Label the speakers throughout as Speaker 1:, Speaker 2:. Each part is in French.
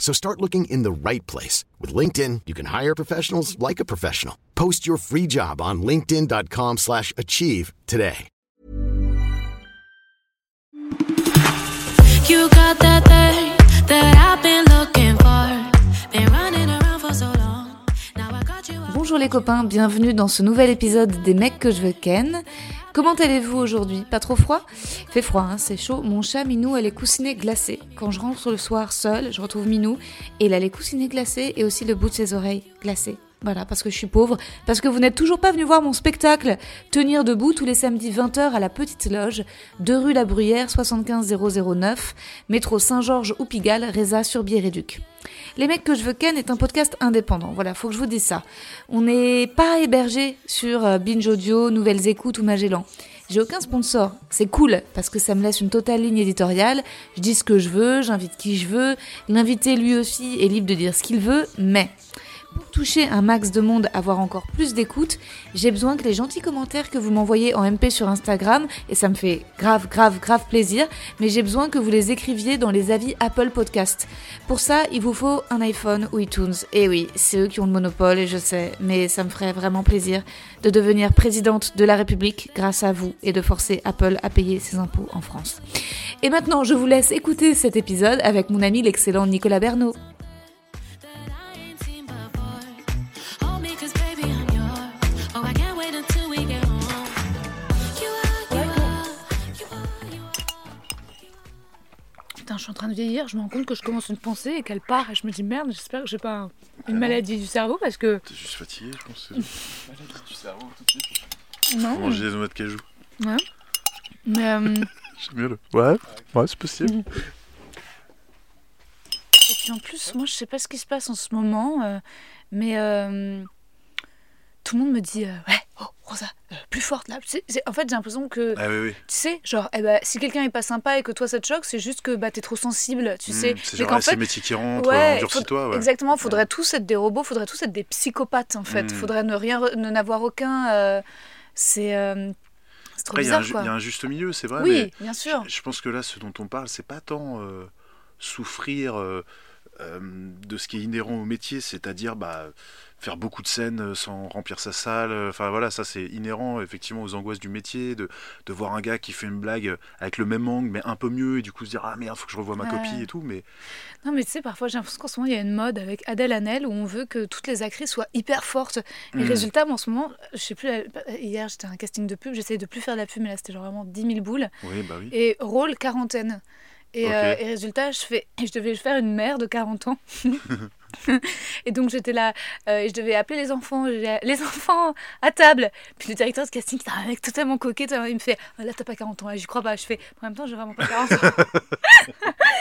Speaker 1: So start looking in the right place. With LinkedIn, you can hire professionals like a professional. Post your free job on linkedin.com slash achieve today.
Speaker 2: You got that thing that I've been looking for. Been running around for so long. Now I got you.
Speaker 3: Bonjour les copains, bienvenue dans ce nouvel épisode des mecs que je veux ken. Comment allez-vous aujourd'hui? Pas trop froid? Fait froid, hein, c'est chaud. Mon chat Minou a les coussinets glacés. Quand je rentre le soir seul, je retrouve Minou et il a les coussinets glacés et aussi le bout de ses oreilles glacées. Voilà, parce que je suis pauvre, parce que vous n'êtes toujours pas venu voir mon spectacle Tenir debout tous les samedis 20h à la Petite Loge, 2 rue La Bruyère 75009, métro Saint-Georges ou Pigalle, Réza sur Biéréduc. Les mecs que je veux ken est un podcast indépendant. Voilà, faut que je vous dise ça. On n'est pas hébergé sur euh, Binge Audio, Nouvelles Écoutes ou Magellan. J'ai aucun sponsor. C'est cool parce que ça me laisse une totale ligne éditoriale. Je dis ce que je veux, j'invite qui je veux. L'invité lui aussi est libre de dire ce qu'il veut, mais pour toucher un max de monde, avoir encore plus d'écoute, j'ai besoin que les gentils commentaires que vous m'envoyez en MP sur Instagram, et ça me fait grave, grave, grave plaisir, mais j'ai besoin que vous les écriviez dans les avis Apple Podcast. Pour ça, il vous faut un iPhone ou iTunes. Et oui, c'est eux qui ont le monopole, et je sais, mais ça me ferait vraiment plaisir de devenir présidente de la République grâce à vous et de forcer Apple à payer ses impôts en France. Et maintenant, je vous laisse écouter cet épisode avec mon ami l'excellent Nicolas Bernot.
Speaker 4: Je suis en train de vieillir, je me rends compte que je commence une pensée et qu'elle part et je me dis merde, j'espère que j'ai pas un- une maladie du cerveau parce que
Speaker 5: T'es juste fatigué, je pense. Maladie du cerveau tout de suite. Faut
Speaker 4: non,
Speaker 5: manger des noix de cajou.
Speaker 4: ouais. Mais euh,
Speaker 5: J'aime mieux le. Ouais, ouais, c'est possible.
Speaker 4: et puis en plus, moi je sais pas ce qui se passe en ce moment, euh, mais euh, tout le monde me dit euh, ouais, oh Rosa, euh, plus forte là. C'est- c'est- en fait, j'ai l'impression que
Speaker 5: Ah oui, oui.
Speaker 4: tu sais, genre, eh ben, si quelqu'un est pas sympa et que toi ça te choque, c'est juste que bah, t'es trop sensible, tu sais.
Speaker 5: Hmm, c'est
Speaker 4: Mais
Speaker 5: genre, c'est
Speaker 4: fait,
Speaker 5: métier qui rentre,
Speaker 4: Ouais,
Speaker 5: endurcis-toi. Ouais.
Speaker 4: Exactement, faudrait tous être des robots, faudrait tous être des psychopathes en fait.
Speaker 5: Mm.
Speaker 4: Faudrait ne rien, ne n'avoir aucun. euh, c'est euh, c'est trop
Speaker 5: Après, il y, a un
Speaker 4: bizarre
Speaker 5: ju-
Speaker 4: quoi.
Speaker 5: il y a un juste milieu, c'est vrai.
Speaker 4: oui,
Speaker 5: mais
Speaker 4: bien sûr.
Speaker 5: je pense que là, ce dont on parle, c'est pas tant euh, souffrir euh, euh, de ce qui est inhérent au métier, c'est-à-dire bah, faire beaucoup de scènes euh, sans remplir sa salle. euh, Enfin voilà, ça c'est inhérent effectivement aux angoisses du métier, de, de voir un gars qui fait une blague avec le même angle mais un peu mieux et du coup se dire ah merde, faut que je revoie ma
Speaker 4: Ouais.
Speaker 5: copie et tout. Mais
Speaker 4: Non, mais tu sais, parfois j'ai l'impression qu'en ce moment il y a une mode avec Adèle Hanel où on veut que toutes les actrices soient hyper fortes. Et
Speaker 5: Mm.
Speaker 4: résultat, en ce moment, je sais plus, euh, hier j'étais à un casting de pub, j'essayais de plus faire de la pub, mais là c'était genre vraiment 10 000 boules.
Speaker 5: oui, bah oui.
Speaker 4: Et rôle quarantaine. Et, euh, et résultat, je, fais, je devais faire une mère de 40 ans. et donc j'étais là, euh, et je devais appeler les enfants, les enfants à table. Puis le directeur de casting, c'était un mec totalement coquet, il me fait Ah, Là, t'as pas 40 ans, et j'y crois pas. Je fais En même temps, j'ai vraiment pas 40 ans.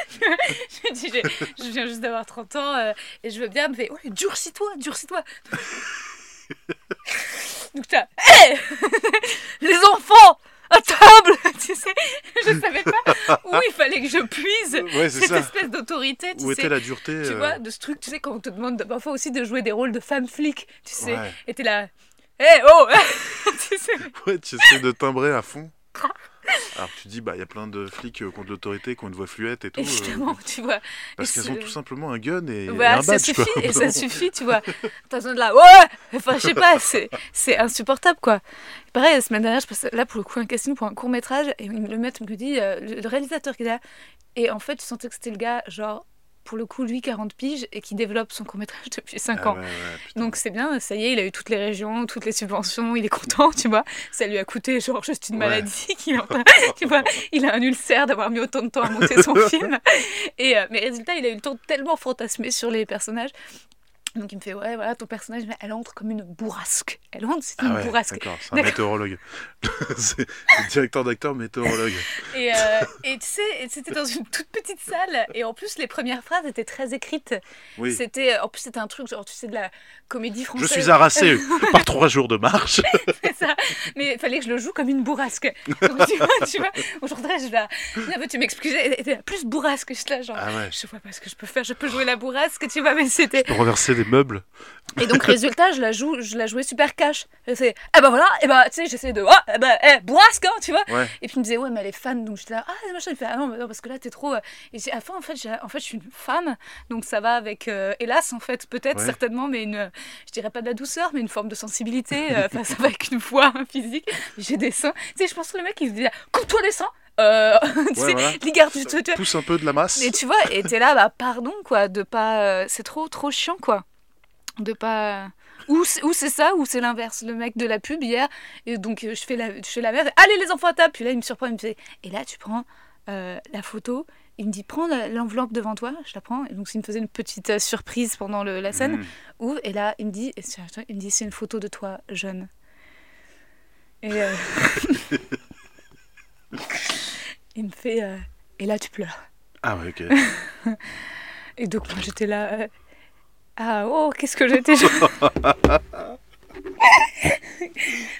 Speaker 4: je dis Je viens juste d'avoir 30 ans, euh, et je veux bien. Me fait Ouais, durcis-toi, durcis-toi. donc t'as Les enfants à table Tu sais, je savais pas où il fallait que je puise
Speaker 5: Ouais, c'est
Speaker 4: cette
Speaker 5: ça.
Speaker 4: espèce d'autorité, tu
Speaker 5: Où
Speaker 4: sais.
Speaker 5: était la dureté
Speaker 4: Tu
Speaker 5: euh,
Speaker 4: vois, de ce truc, tu sais, quand on te demande parfois aussi de jouer des rôles de femme flic, tu sais,
Speaker 5: Ouais.
Speaker 4: et t'es là, hé, oh Tu sais,
Speaker 5: Ouais, tu essaies de timbrer à fond. Alors tu dis, bah il y a plein de flics euh, contre l'autorité, qui ont une voix fluette et tout. euh,
Speaker 4: évidemment, tu vois.
Speaker 5: parce qu'elles
Speaker 4: ce-
Speaker 5: ont tout simplement un gun et, et
Speaker 4: Voilà,
Speaker 5: un
Speaker 4: ça
Speaker 5: badge.
Speaker 4: suffit,
Speaker 5: quoi.
Speaker 4: et ça suffit, tu vois. T'as besoin de là, ouais Enfin, je sais pas, c'est, c'est insupportable, quoi. Pareil, la semaine dernière, je passais là pour le coup un casting pour un court métrage, et le maître me dit, euh, le réalisateur qui est là, et en fait, tu sentais que c'était le gars, genre, pour le coup, lui, 40 piges, et qui développe son court-métrage depuis 5
Speaker 5: Ah
Speaker 4: ans.
Speaker 5: ouais, ouais, putain.
Speaker 4: Donc c'est bien, ça y est, il a eu toutes les régions, toutes les subventions, il est content, tu vois. Ça lui a coûté genre juste une
Speaker 5: Ouais.
Speaker 4: maladie qu'il tu vois. Il a un ulcère d'avoir mis autant de temps à monter son film. Et euh, mais résultat, il a eu le temps de tellement fantasmer sur les personnages. Donc il me fait ouais voilà ton personnage elle entre comme une bourrasque. Elle entre c'est une
Speaker 5: Ah ouais,
Speaker 4: bourrasque.
Speaker 5: d'accord, c'est un météorologue. c'est c'est directeur d'acteur météorologue.
Speaker 4: Et, euh, et tu sais, c'était dans une toute petite salle et en plus les premières phrases étaient très écrites.
Speaker 5: Oui.
Speaker 4: C'était en plus c'était un truc genre tu sais de la comédie
Speaker 5: Je
Speaker 4: française.
Speaker 5: suis harassé par trois jours de marche.
Speaker 4: C'est ça. Mais il fallait que je le joue comme une bourrasque. Donc, tu vois, tu vois aujourd'hui, je vais. Non, tu m'excuses, elle était plus bourrasque. Je là, genre.
Speaker 5: Ah ouais.
Speaker 4: Je vois pas ce que je peux faire. Je peux jouer la bourrasque, tu vois, mais c'était.
Speaker 5: Renverser des
Speaker 4: Et donc, résultat, je la joue, je la jouais super cash. Je fais, eh ben voilà, eh ben, tu sais, j'essaie de, ah, eh ben, eh, bourrasque, hein, tu vois.
Speaker 5: Ouais.
Speaker 4: Et puis il me disait, ouais, mais elle est fan, donc j'étais là, ah, machin, il fait, ah non, mais non, parce que là, t'es trop. euh. Et j'ai- à la fin, en fait, j'ai- en fait, je suis une femme, donc ça va avec, euh, hélas, en fait, peut-être,
Speaker 5: Ouais.
Speaker 4: certainement, mais une, je dirais pas de la douceur, mais une forme de sensibilité, euh, enfin, ça va avec une voix hein, physique. J'ai des seins. Tu sais, je pense que le mec, il se dit, coupe-toi les seins, euh, tu sais,
Speaker 5: voilà.
Speaker 4: Tu, tu, tu-
Speaker 5: Pousse un peu de la masse.
Speaker 4: mais tu vois, et t'es là, bah pardon, quoi, de pas. euh, c'est trop, trop chiant, quoi. De pas. Ou c'est ou ça, ou c'est l'inverse. Le mec de la pub hier, et donc euh, je fais la, je fais la merde, allez les enfants à table. Puis là, il me surprend, il me fait. Et là, tu prends euh, la photo, il me dit, prends l'enveloppe devant toi, je la prends. Et donc, il me faisait une petite euh, surprise pendant le- la scène.
Speaker 5: Mmh.
Speaker 4: Ouvre, et là, il me dit, il me dit, c'est une photo de toi jeune. Et euh, il me fait, et là, tu pleures.
Speaker 5: Ah ouais, ok.
Speaker 4: Et donc moi j'étais là. Ah oh, qu'est-ce que j'étais jeune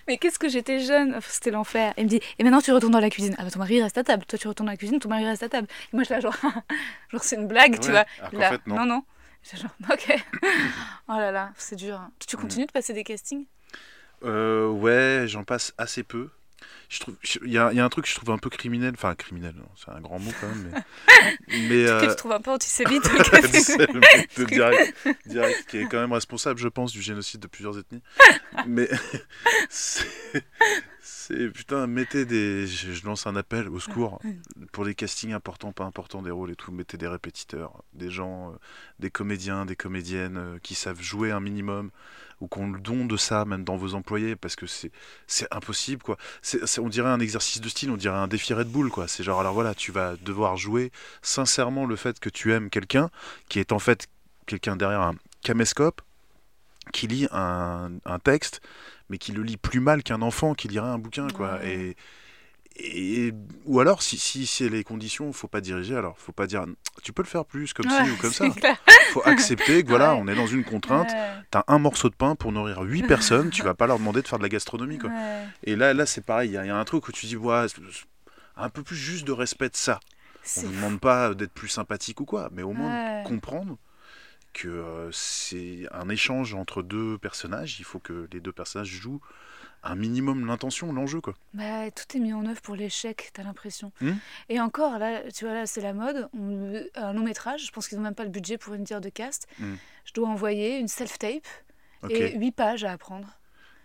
Speaker 4: Mais qu'est-ce que j'étais jeune Enfin, C'était l'enfer. Il me dit Et maintenant tu retournes dans la cuisine. Ah bah ton mari reste à table. Toi tu retournes dans la cuisine, ton mari reste à table. Et moi je là genre, genre c'est une blague, tu vois. Là,
Speaker 5: fait, non.
Speaker 4: non non. Genre ok. oh là là, c'est dur. Tu continues de passer des castings?
Speaker 5: Euh, ouais, j'en passe assez peu. Je trouve, je- il y, a il y a un truc que je trouve un peu criminel, enfin criminel, c'est un grand mot quand même, mais, mais
Speaker 4: Que
Speaker 5: euh,
Speaker 4: tu trouves un peu antisémite le
Speaker 5: c'est
Speaker 4: casting
Speaker 5: le mec de direct, direct, qui est quand même responsable, je pense, du génocide de plusieurs ethnies. Mais c'est, c'est- putain, mettez des, je, je lance un appel au secours pour les castings importants, pas importants des rôles et tout, mettez des répétiteurs, des gens, euh, des comédiens, des comédiennes euh, qui savent jouer un minimum ou qu'on le don de ça même dans vos employés parce que c'est c'est impossible quoi. On dirait un exercice de style, on dirait un défi Red Bull quoi. C'est genre alors voilà, tu vas devoir jouer sincèrement le fait que tu aimes quelqu'un qui est en fait quelqu'un derrière un caméscope qui lit un, un texte mais qui le lit plus mal qu'un enfant qui lirait un bouquin quoi. Et et ou alors si si c'est les conditions, faut pas diriger alors, faut pas dire tu peux le faire plus comme
Speaker 4: Ouais,
Speaker 5: ci ou comme ça.
Speaker 4: clair.
Speaker 5: Faut accepter que voilà,
Speaker 4: Ouais.
Speaker 5: on est dans une contrainte.
Speaker 4: Ouais,
Speaker 5: T'as un morceau de pain pour nourrir 8 personnes, tu vas pas leur demander de faire de la gastronomie quoi. Et là, là c'est pareil, il y, a- il y a un truc où tu dis, ouais, un peu plus juste de respect de ça. On ne demande pas d'être plus sympathique ou quoi, mais au moins comprendre que euh, c'est un échange entre deux personnages, il faut que les deux personnages jouent un minimum l'intention, l'enjeu quoi.
Speaker 4: Bah, tout est mis en œuvre pour l'échec, t'as l'impression.
Speaker 5: Hmm.
Speaker 4: Et encore, là, tu vois, là, c'est la mode. On- un long métrage, je pense qu'ils n'ont même pas le budget pour une tire de cast.
Speaker 5: Hmm.
Speaker 4: Je dois envoyer une self-tape et 8 pages à apprendre.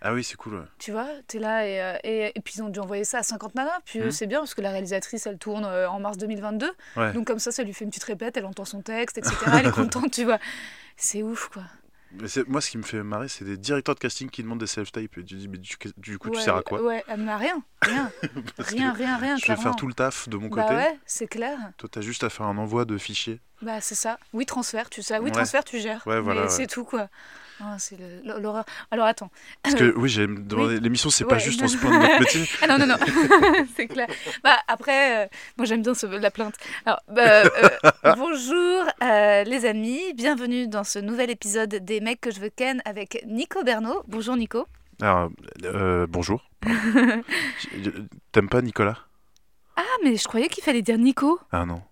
Speaker 5: Ah oui, c'est cool. ouais.
Speaker 4: Tu vois, t'es là et, euh, et, et puis ils ont dû envoyer ça à 50 nanas. Puis
Speaker 5: Hmm.
Speaker 4: c'est bien parce que la réalisatrice, elle tourne euh, en mars 2022.
Speaker 5: Ouais.
Speaker 4: Donc comme ça, ça lui fait une petite répète, elle entend son texte, etc. Elle est contente, tu vois. C'est ouf, quoi.
Speaker 5: Mais moi, ce qui me fait marrer, c'est des directeurs de casting qui demandent des self-tapes. Et tu dis, mais du, du coup, tu sers à quoi?
Speaker 4: Ouais, ah, mais rien, rien, rien, rien, rien,
Speaker 5: Je vais faire tout le taf de mon
Speaker 4: Bah
Speaker 5: côté.
Speaker 4: ouais, c'est clair.
Speaker 5: Toi, t'as juste à faire un envoi de fichiers.
Speaker 4: Bah c'est ça. Oui, transfert, tu sais. Oui, transfert, tu gères.
Speaker 5: Ouais, voilà,
Speaker 4: Mais
Speaker 5: ouais.
Speaker 4: c'est tout, quoi. Ah, c'est l'horreur. Alors attends.
Speaker 5: Parce que oui, j'ai demandé. L'émission, c'est pas
Speaker 4: Ouais.
Speaker 5: juste on se plaint de notre métier.
Speaker 4: Ah non, non, non. c'est clair. Bah, après, euh, moi j'aime bien ce, la plainte. Alors, bah, euh, bonjour euh, les amis, bienvenue dans ce nouvel épisode des mecs que je veux ken avec Nico Bernot. Bonjour Nico.
Speaker 5: Alors, bonjour. T'aimes pas Nicolas?
Speaker 4: Ah, mais je croyais qu'il fallait dire Nico.
Speaker 5: Ah non.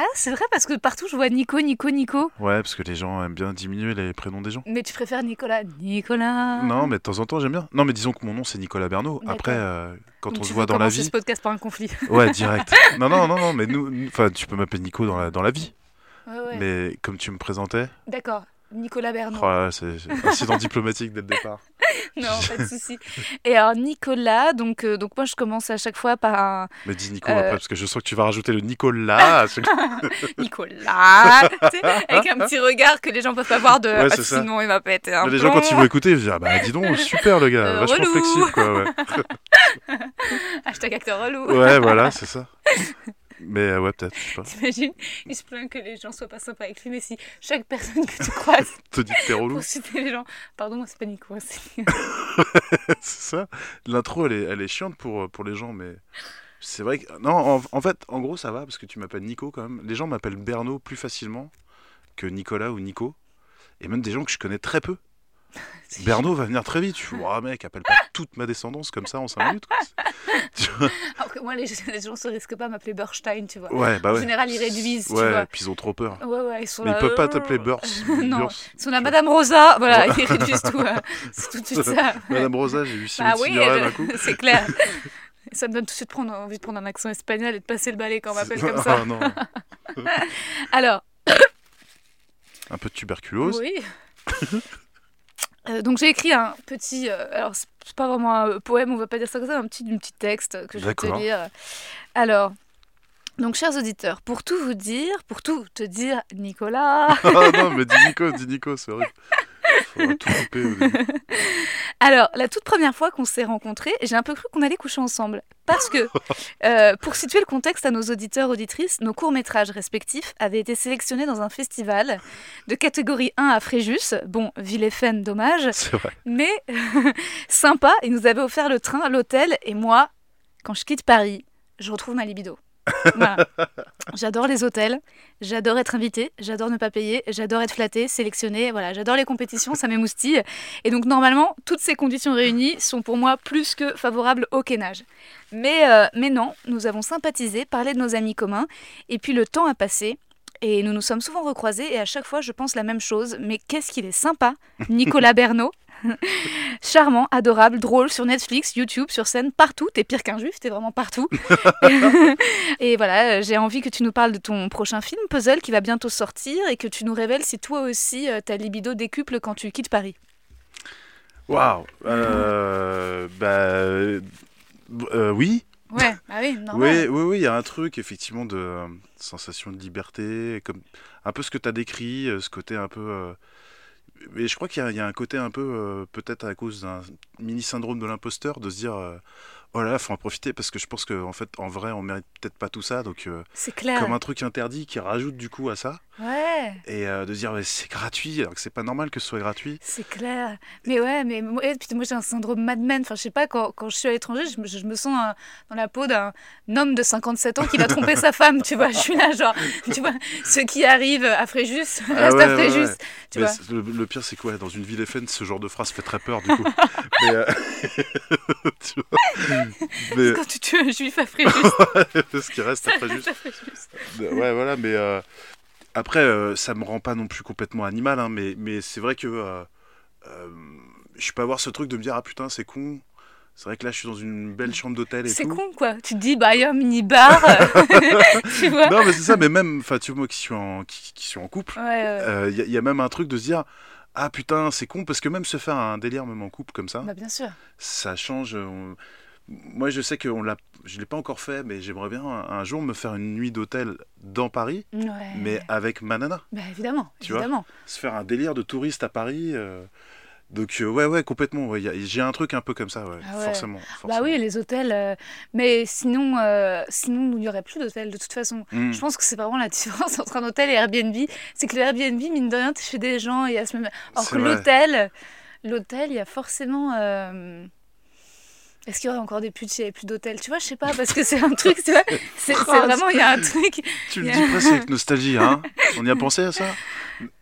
Speaker 4: Ah, c'est vrai parce que partout je vois Nico, Nico, Nico.
Speaker 5: Ouais, parce que les gens aiment bien diminuer les prénoms des gens.
Speaker 4: Mais tu préfères Nicolas. Nicolas.
Speaker 5: Non, mais de temps en temps, j'aime bien. Non, mais disons que mon nom, c'est Nicolas Bernot. Après, euh, quand
Speaker 4: Donc
Speaker 5: on se voit dans la vie.
Speaker 4: ce podcast par un conflit.
Speaker 5: Ouais, direct. non, non, non, non, mais nous- Enfin, tu peux m'appeler Nico dans la, dans la vie.
Speaker 4: Ouais, ouais.
Speaker 5: Mais comme tu me présentais.
Speaker 4: D'accord. Nicolas Bernot.
Speaker 5: Oh c'est incident diplomatique dès le départ.
Speaker 4: Non, pas de souci. Et alors Nicolas, donc, euh, donc moi je commence à chaque fois par un
Speaker 5: Mais dis Nico
Speaker 4: Euh.
Speaker 5: après, parce que je sens que tu vas rajouter le Nicolas. à ce-
Speaker 4: Nicolas, avec un petit regard que les gens peuvent pas voir de.
Speaker 5: Ouais,
Speaker 4: ah, sinon il va péter un
Speaker 5: les gens, quand ils vont écouter, ils vont dire ah bah dis donc, super le gars,
Speaker 4: Euh,
Speaker 5: vachement
Speaker 4: relou.
Speaker 5: flexible quoi. Ouais,
Speaker 4: Hashtag acteur relou.
Speaker 5: ouais voilà, c'est ça. Mais euh, ouais, peut-être.
Speaker 4: T'imagines, il se plaint que les gens soient pas sympas avec lui, mais si chaque personne que tu croises
Speaker 5: Te dis que t'es relou.
Speaker 4: pour citer les gens. Pardon, moi c'est pas Nico. hein, c'est-
Speaker 5: c'est ça. L'intro, elle est, elle est chiante pour, euh, pour les gens, mais c'est vrai que. Non, en, en fait, en gros, ça va parce que tu m'appelles Nico quand même. Les gens m'appellent Berno plus facilement que Nicolas ou Nico. Et même des gens que je connais très peu. Berno va venir très vite. Je suis, oh, mec, appelle pas toute ma descendance comme ça en 5 minutes. quoi.
Speaker 4: Alors que moi, les, les gens se risquent pas à m'appeler Burstein, tu vois.
Speaker 5: ouais, bah
Speaker 4: En général, ils réduisent, tu
Speaker 5: Ouais, puis ils ont trop peur.
Speaker 4: Ouais, ouais, ils sont
Speaker 5: Mais
Speaker 4: là.
Speaker 5: ils peuvent pas
Speaker 4: euh,
Speaker 5: t'appeler Burs.
Speaker 4: Non,
Speaker 5: Burs.
Speaker 4: ils sont là, Madame Rosa. Voilà, ils réduisent tout. euh, C'est tout de suite ça.
Speaker 5: Madame Rosa, j'ai eu Simone
Speaker 4: Bah oui, je-
Speaker 5: d'un coup.
Speaker 4: c'est clair. Ça me donne tout de suite prendre, envie de prendre un accent espagnol et de passer le balai quand on m'appelle comme ça.
Speaker 5: Ah, non.
Speaker 4: Alors,
Speaker 5: Un peu de tuberculose.
Speaker 4: oui. Euh, donc j'ai écrit un petit, euh, alors c'est pas vraiment un poème, on va pas dire ça comme ça, un petit, un petit texte que je vais te lire. Alors, donc chers auditeurs, pour tout vous dire, pour tout te dire, Nicolas,
Speaker 5: Ah non, mais dis Nico, dis Nico, c'est horrible. Faudra tout couper au début.
Speaker 4: Alors, la toute première fois qu'on s'est rencontrés, j'ai un peu cru qu'on allait coucher ensemble. Parce que, euh, pour situer le contexte à nos auditeurs, auditrices, nos courts-métrages respectifs avaient été sélectionnés dans un festival de catégorie 1 à Fréjus. Bon, ville et Fenne, dommage.
Speaker 5: C'est vrai.
Speaker 4: Mais sympa, ils nous avaient offert le train, l'hôtel, et moi, quand je quitte Paris, je retrouve ma libido. Voilà. J'adore les hôtels, j'adore être invitée, j'adore ne pas payer, j'adore être flattée, sélectionnée, voilà, j'adore les compétitions, ça m'émoustille. Et donc normalement, toutes ces conditions réunies sont pour moi plus que favorables au kénage. Mais, euh, mais non, nous avons sympathisé, parlé de nos amis communs, et puis le temps a passé. Et nous nous sommes souvent recroisés et à chaque fois je pense la même chose. Mais qu'est-ce qu'il est sympa, Nicolas Bernot. Charmant, adorable, drôle sur Netflix, YouTube, sur scène, partout. T'es pire qu'un juif, t'es vraiment partout. et voilà, euh, j'ai envie que tu nous parles de ton prochain film, Puzzle, qui va bientôt sortir et que tu nous révèles si toi aussi euh, ta libido décuple quand tu quittes Paris.
Speaker 5: Waouh. Euh, bah. euh, euh, oui.
Speaker 4: Ouais, bah oui, normal.
Speaker 5: Oui, oui, oui, il y a un truc effectivement de euh, sensation de liberté, comme un peu ce que tu as décrit, euh, ce côté un peu. Mais je crois qu'il y, a- il y a un côté un peu, euh, peut-être à cause d'un mini syndrome de l'imposteur, de se dire, euh, oh là là, faut en profiter parce que je pense qu'en fait, en vrai, on mérite peut-être pas tout ça, donc euh,
Speaker 4: C'est clair.
Speaker 5: comme un truc interdit qui rajoute du coup à ça,
Speaker 4: Ouais.
Speaker 5: et euh, de dire, c'est gratuit, alors que c'est pas normal que ce soit gratuit.
Speaker 4: C'est clair. Mais ouais, mais moi, moi j'ai un syndrome Mad Men. Enfin, je sais pas, quand, quand je suis à l'étranger, je me, je me sens euh, dans la peau d'un homme de 57 ans qui va tromper sa femme, tu vois. Je suis là, genre, tu vois, ceux qui arrivent à Fréjus,
Speaker 5: Ah ouais,
Speaker 4: à Fréjus,
Speaker 5: ouais.
Speaker 4: tu vois.
Speaker 5: le, le pire, c'est quoi? Dans une ville FN, ce genre de phrase fait très peur, du coup. mais, euh, tu vois mais
Speaker 4: Quand tu tues un juif à Fréjus,
Speaker 5: ce qui reste
Speaker 4: à Fréjus.
Speaker 5: Ouais, voilà, mais euh, après, euh, ça me rend pas non plus complètement animal, hein, mais, mais c'est vrai que euh, euh, je peux avoir ce truc de me dire ah putain, c'est con. C'est vrai que là, je suis dans une belle chambre d'hôtel et
Speaker 4: C'est con, quoi. Tu te dis, bah, il y a un mini-bar, tu vois.
Speaker 5: Non, mais c'est ça, mais même, enfin, tu vois, moi qui suis en, qui, qui suis en couple,
Speaker 4: ouais.
Speaker 5: euh, il y, a- il y a même un truc de se dire ah putain, c'est con, parce que même se faire un délire, même en couple comme ça,
Speaker 4: Bah, bien sûr.
Speaker 5: ça change. on- Moi, je sais que on je l'ai pas encore fait, mais j'aimerais bien un, un jour me faire une nuit d'hôtel dans Paris,
Speaker 4: Ouais.
Speaker 5: mais avec ma nana.
Speaker 4: Bah, évidemment,
Speaker 5: Tu vois
Speaker 4: évidemment.
Speaker 5: Se faire un délire de touriste à Paris. euh, Donc, euh, ouais, ouais, complètement. ouais, J'ai un truc un peu comme ça, ouais,
Speaker 4: Ah ouais.
Speaker 5: forcément,
Speaker 4: Bah oui, les hôtels. euh, Mais sinon, euh, sinon, il n'y aurait plus d'hôtels de toute façon.
Speaker 5: Mm.
Speaker 4: Je pense que c'est vraiment la différence entre un hôtel et Airbnb. C'est que le Airbnb, mine de rien, tu chez des gens, ce même. Alors
Speaker 5: C'est
Speaker 4: que l'hôtel, l'hôtel, il y a forcément. Est-ce qu'il y aurait encore des putes s'il n'y avait plus d'hôtel Tu vois, je sais pas, parce que c'est un truc, tu vois. C'est vraiment, il y a un truc.
Speaker 5: Tu le dis presque avec nostalgie, hein On y a pensé à ça?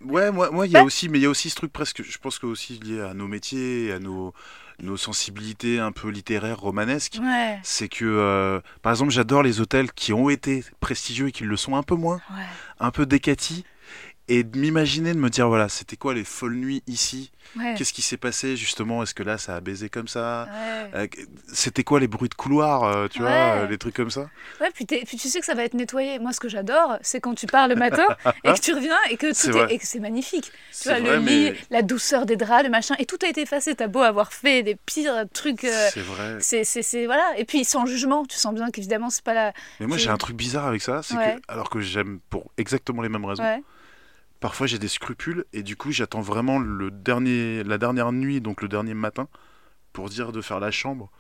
Speaker 5: Ouais, moi, moi, il y a aussi, mais il y a aussi ce truc presque, je pense que aussi lié à nos métiers, à nos, nos sensibilités un peu littéraires, romanesques.
Speaker 4: Ouais,
Speaker 5: C'est que, euh, par exemple, j'adore les hôtels qui ont été prestigieux et qui le sont un peu moins,
Speaker 4: ouais.
Speaker 5: un peu décatis. Et de m'imaginer, de me dire, voilà, c'était quoi les folles nuits ici?
Speaker 4: Ouais.
Speaker 5: Qu'est-ce qui s'est passé justement? Est-ce que là, ça a baisé comme ça?
Speaker 4: Ouais.
Speaker 5: Euh, C'était quoi les bruits de couloir, euh, tu vois, euh, les trucs comme ça?
Speaker 4: Ouais, puis, tu sais que ça va être nettoyé. Moi, ce que j'adore, c'est quand tu pars le matin et que tu reviens et que
Speaker 5: C'est
Speaker 4: tout est, et que c'est magnifique. Tu vois,
Speaker 5: vrai,
Speaker 4: le lit,
Speaker 5: mais
Speaker 4: la douceur des draps, le machin, et tout a été effacé. T'as beau avoir fait des pires trucs.
Speaker 5: c'est vrai.
Speaker 4: c'est, voilà. Et puis sans jugement, tu sens bien qu'évidemment, c'est pas la.
Speaker 5: Mais moi, j'ai un truc bizarre avec ça, c'est que, alors que j'aime pour exactement les mêmes raisons. Parfois j'ai des scrupules et du coup, j'attends vraiment le dernier, la dernière nuit, donc le dernier matin, pour dire de faire la chambre.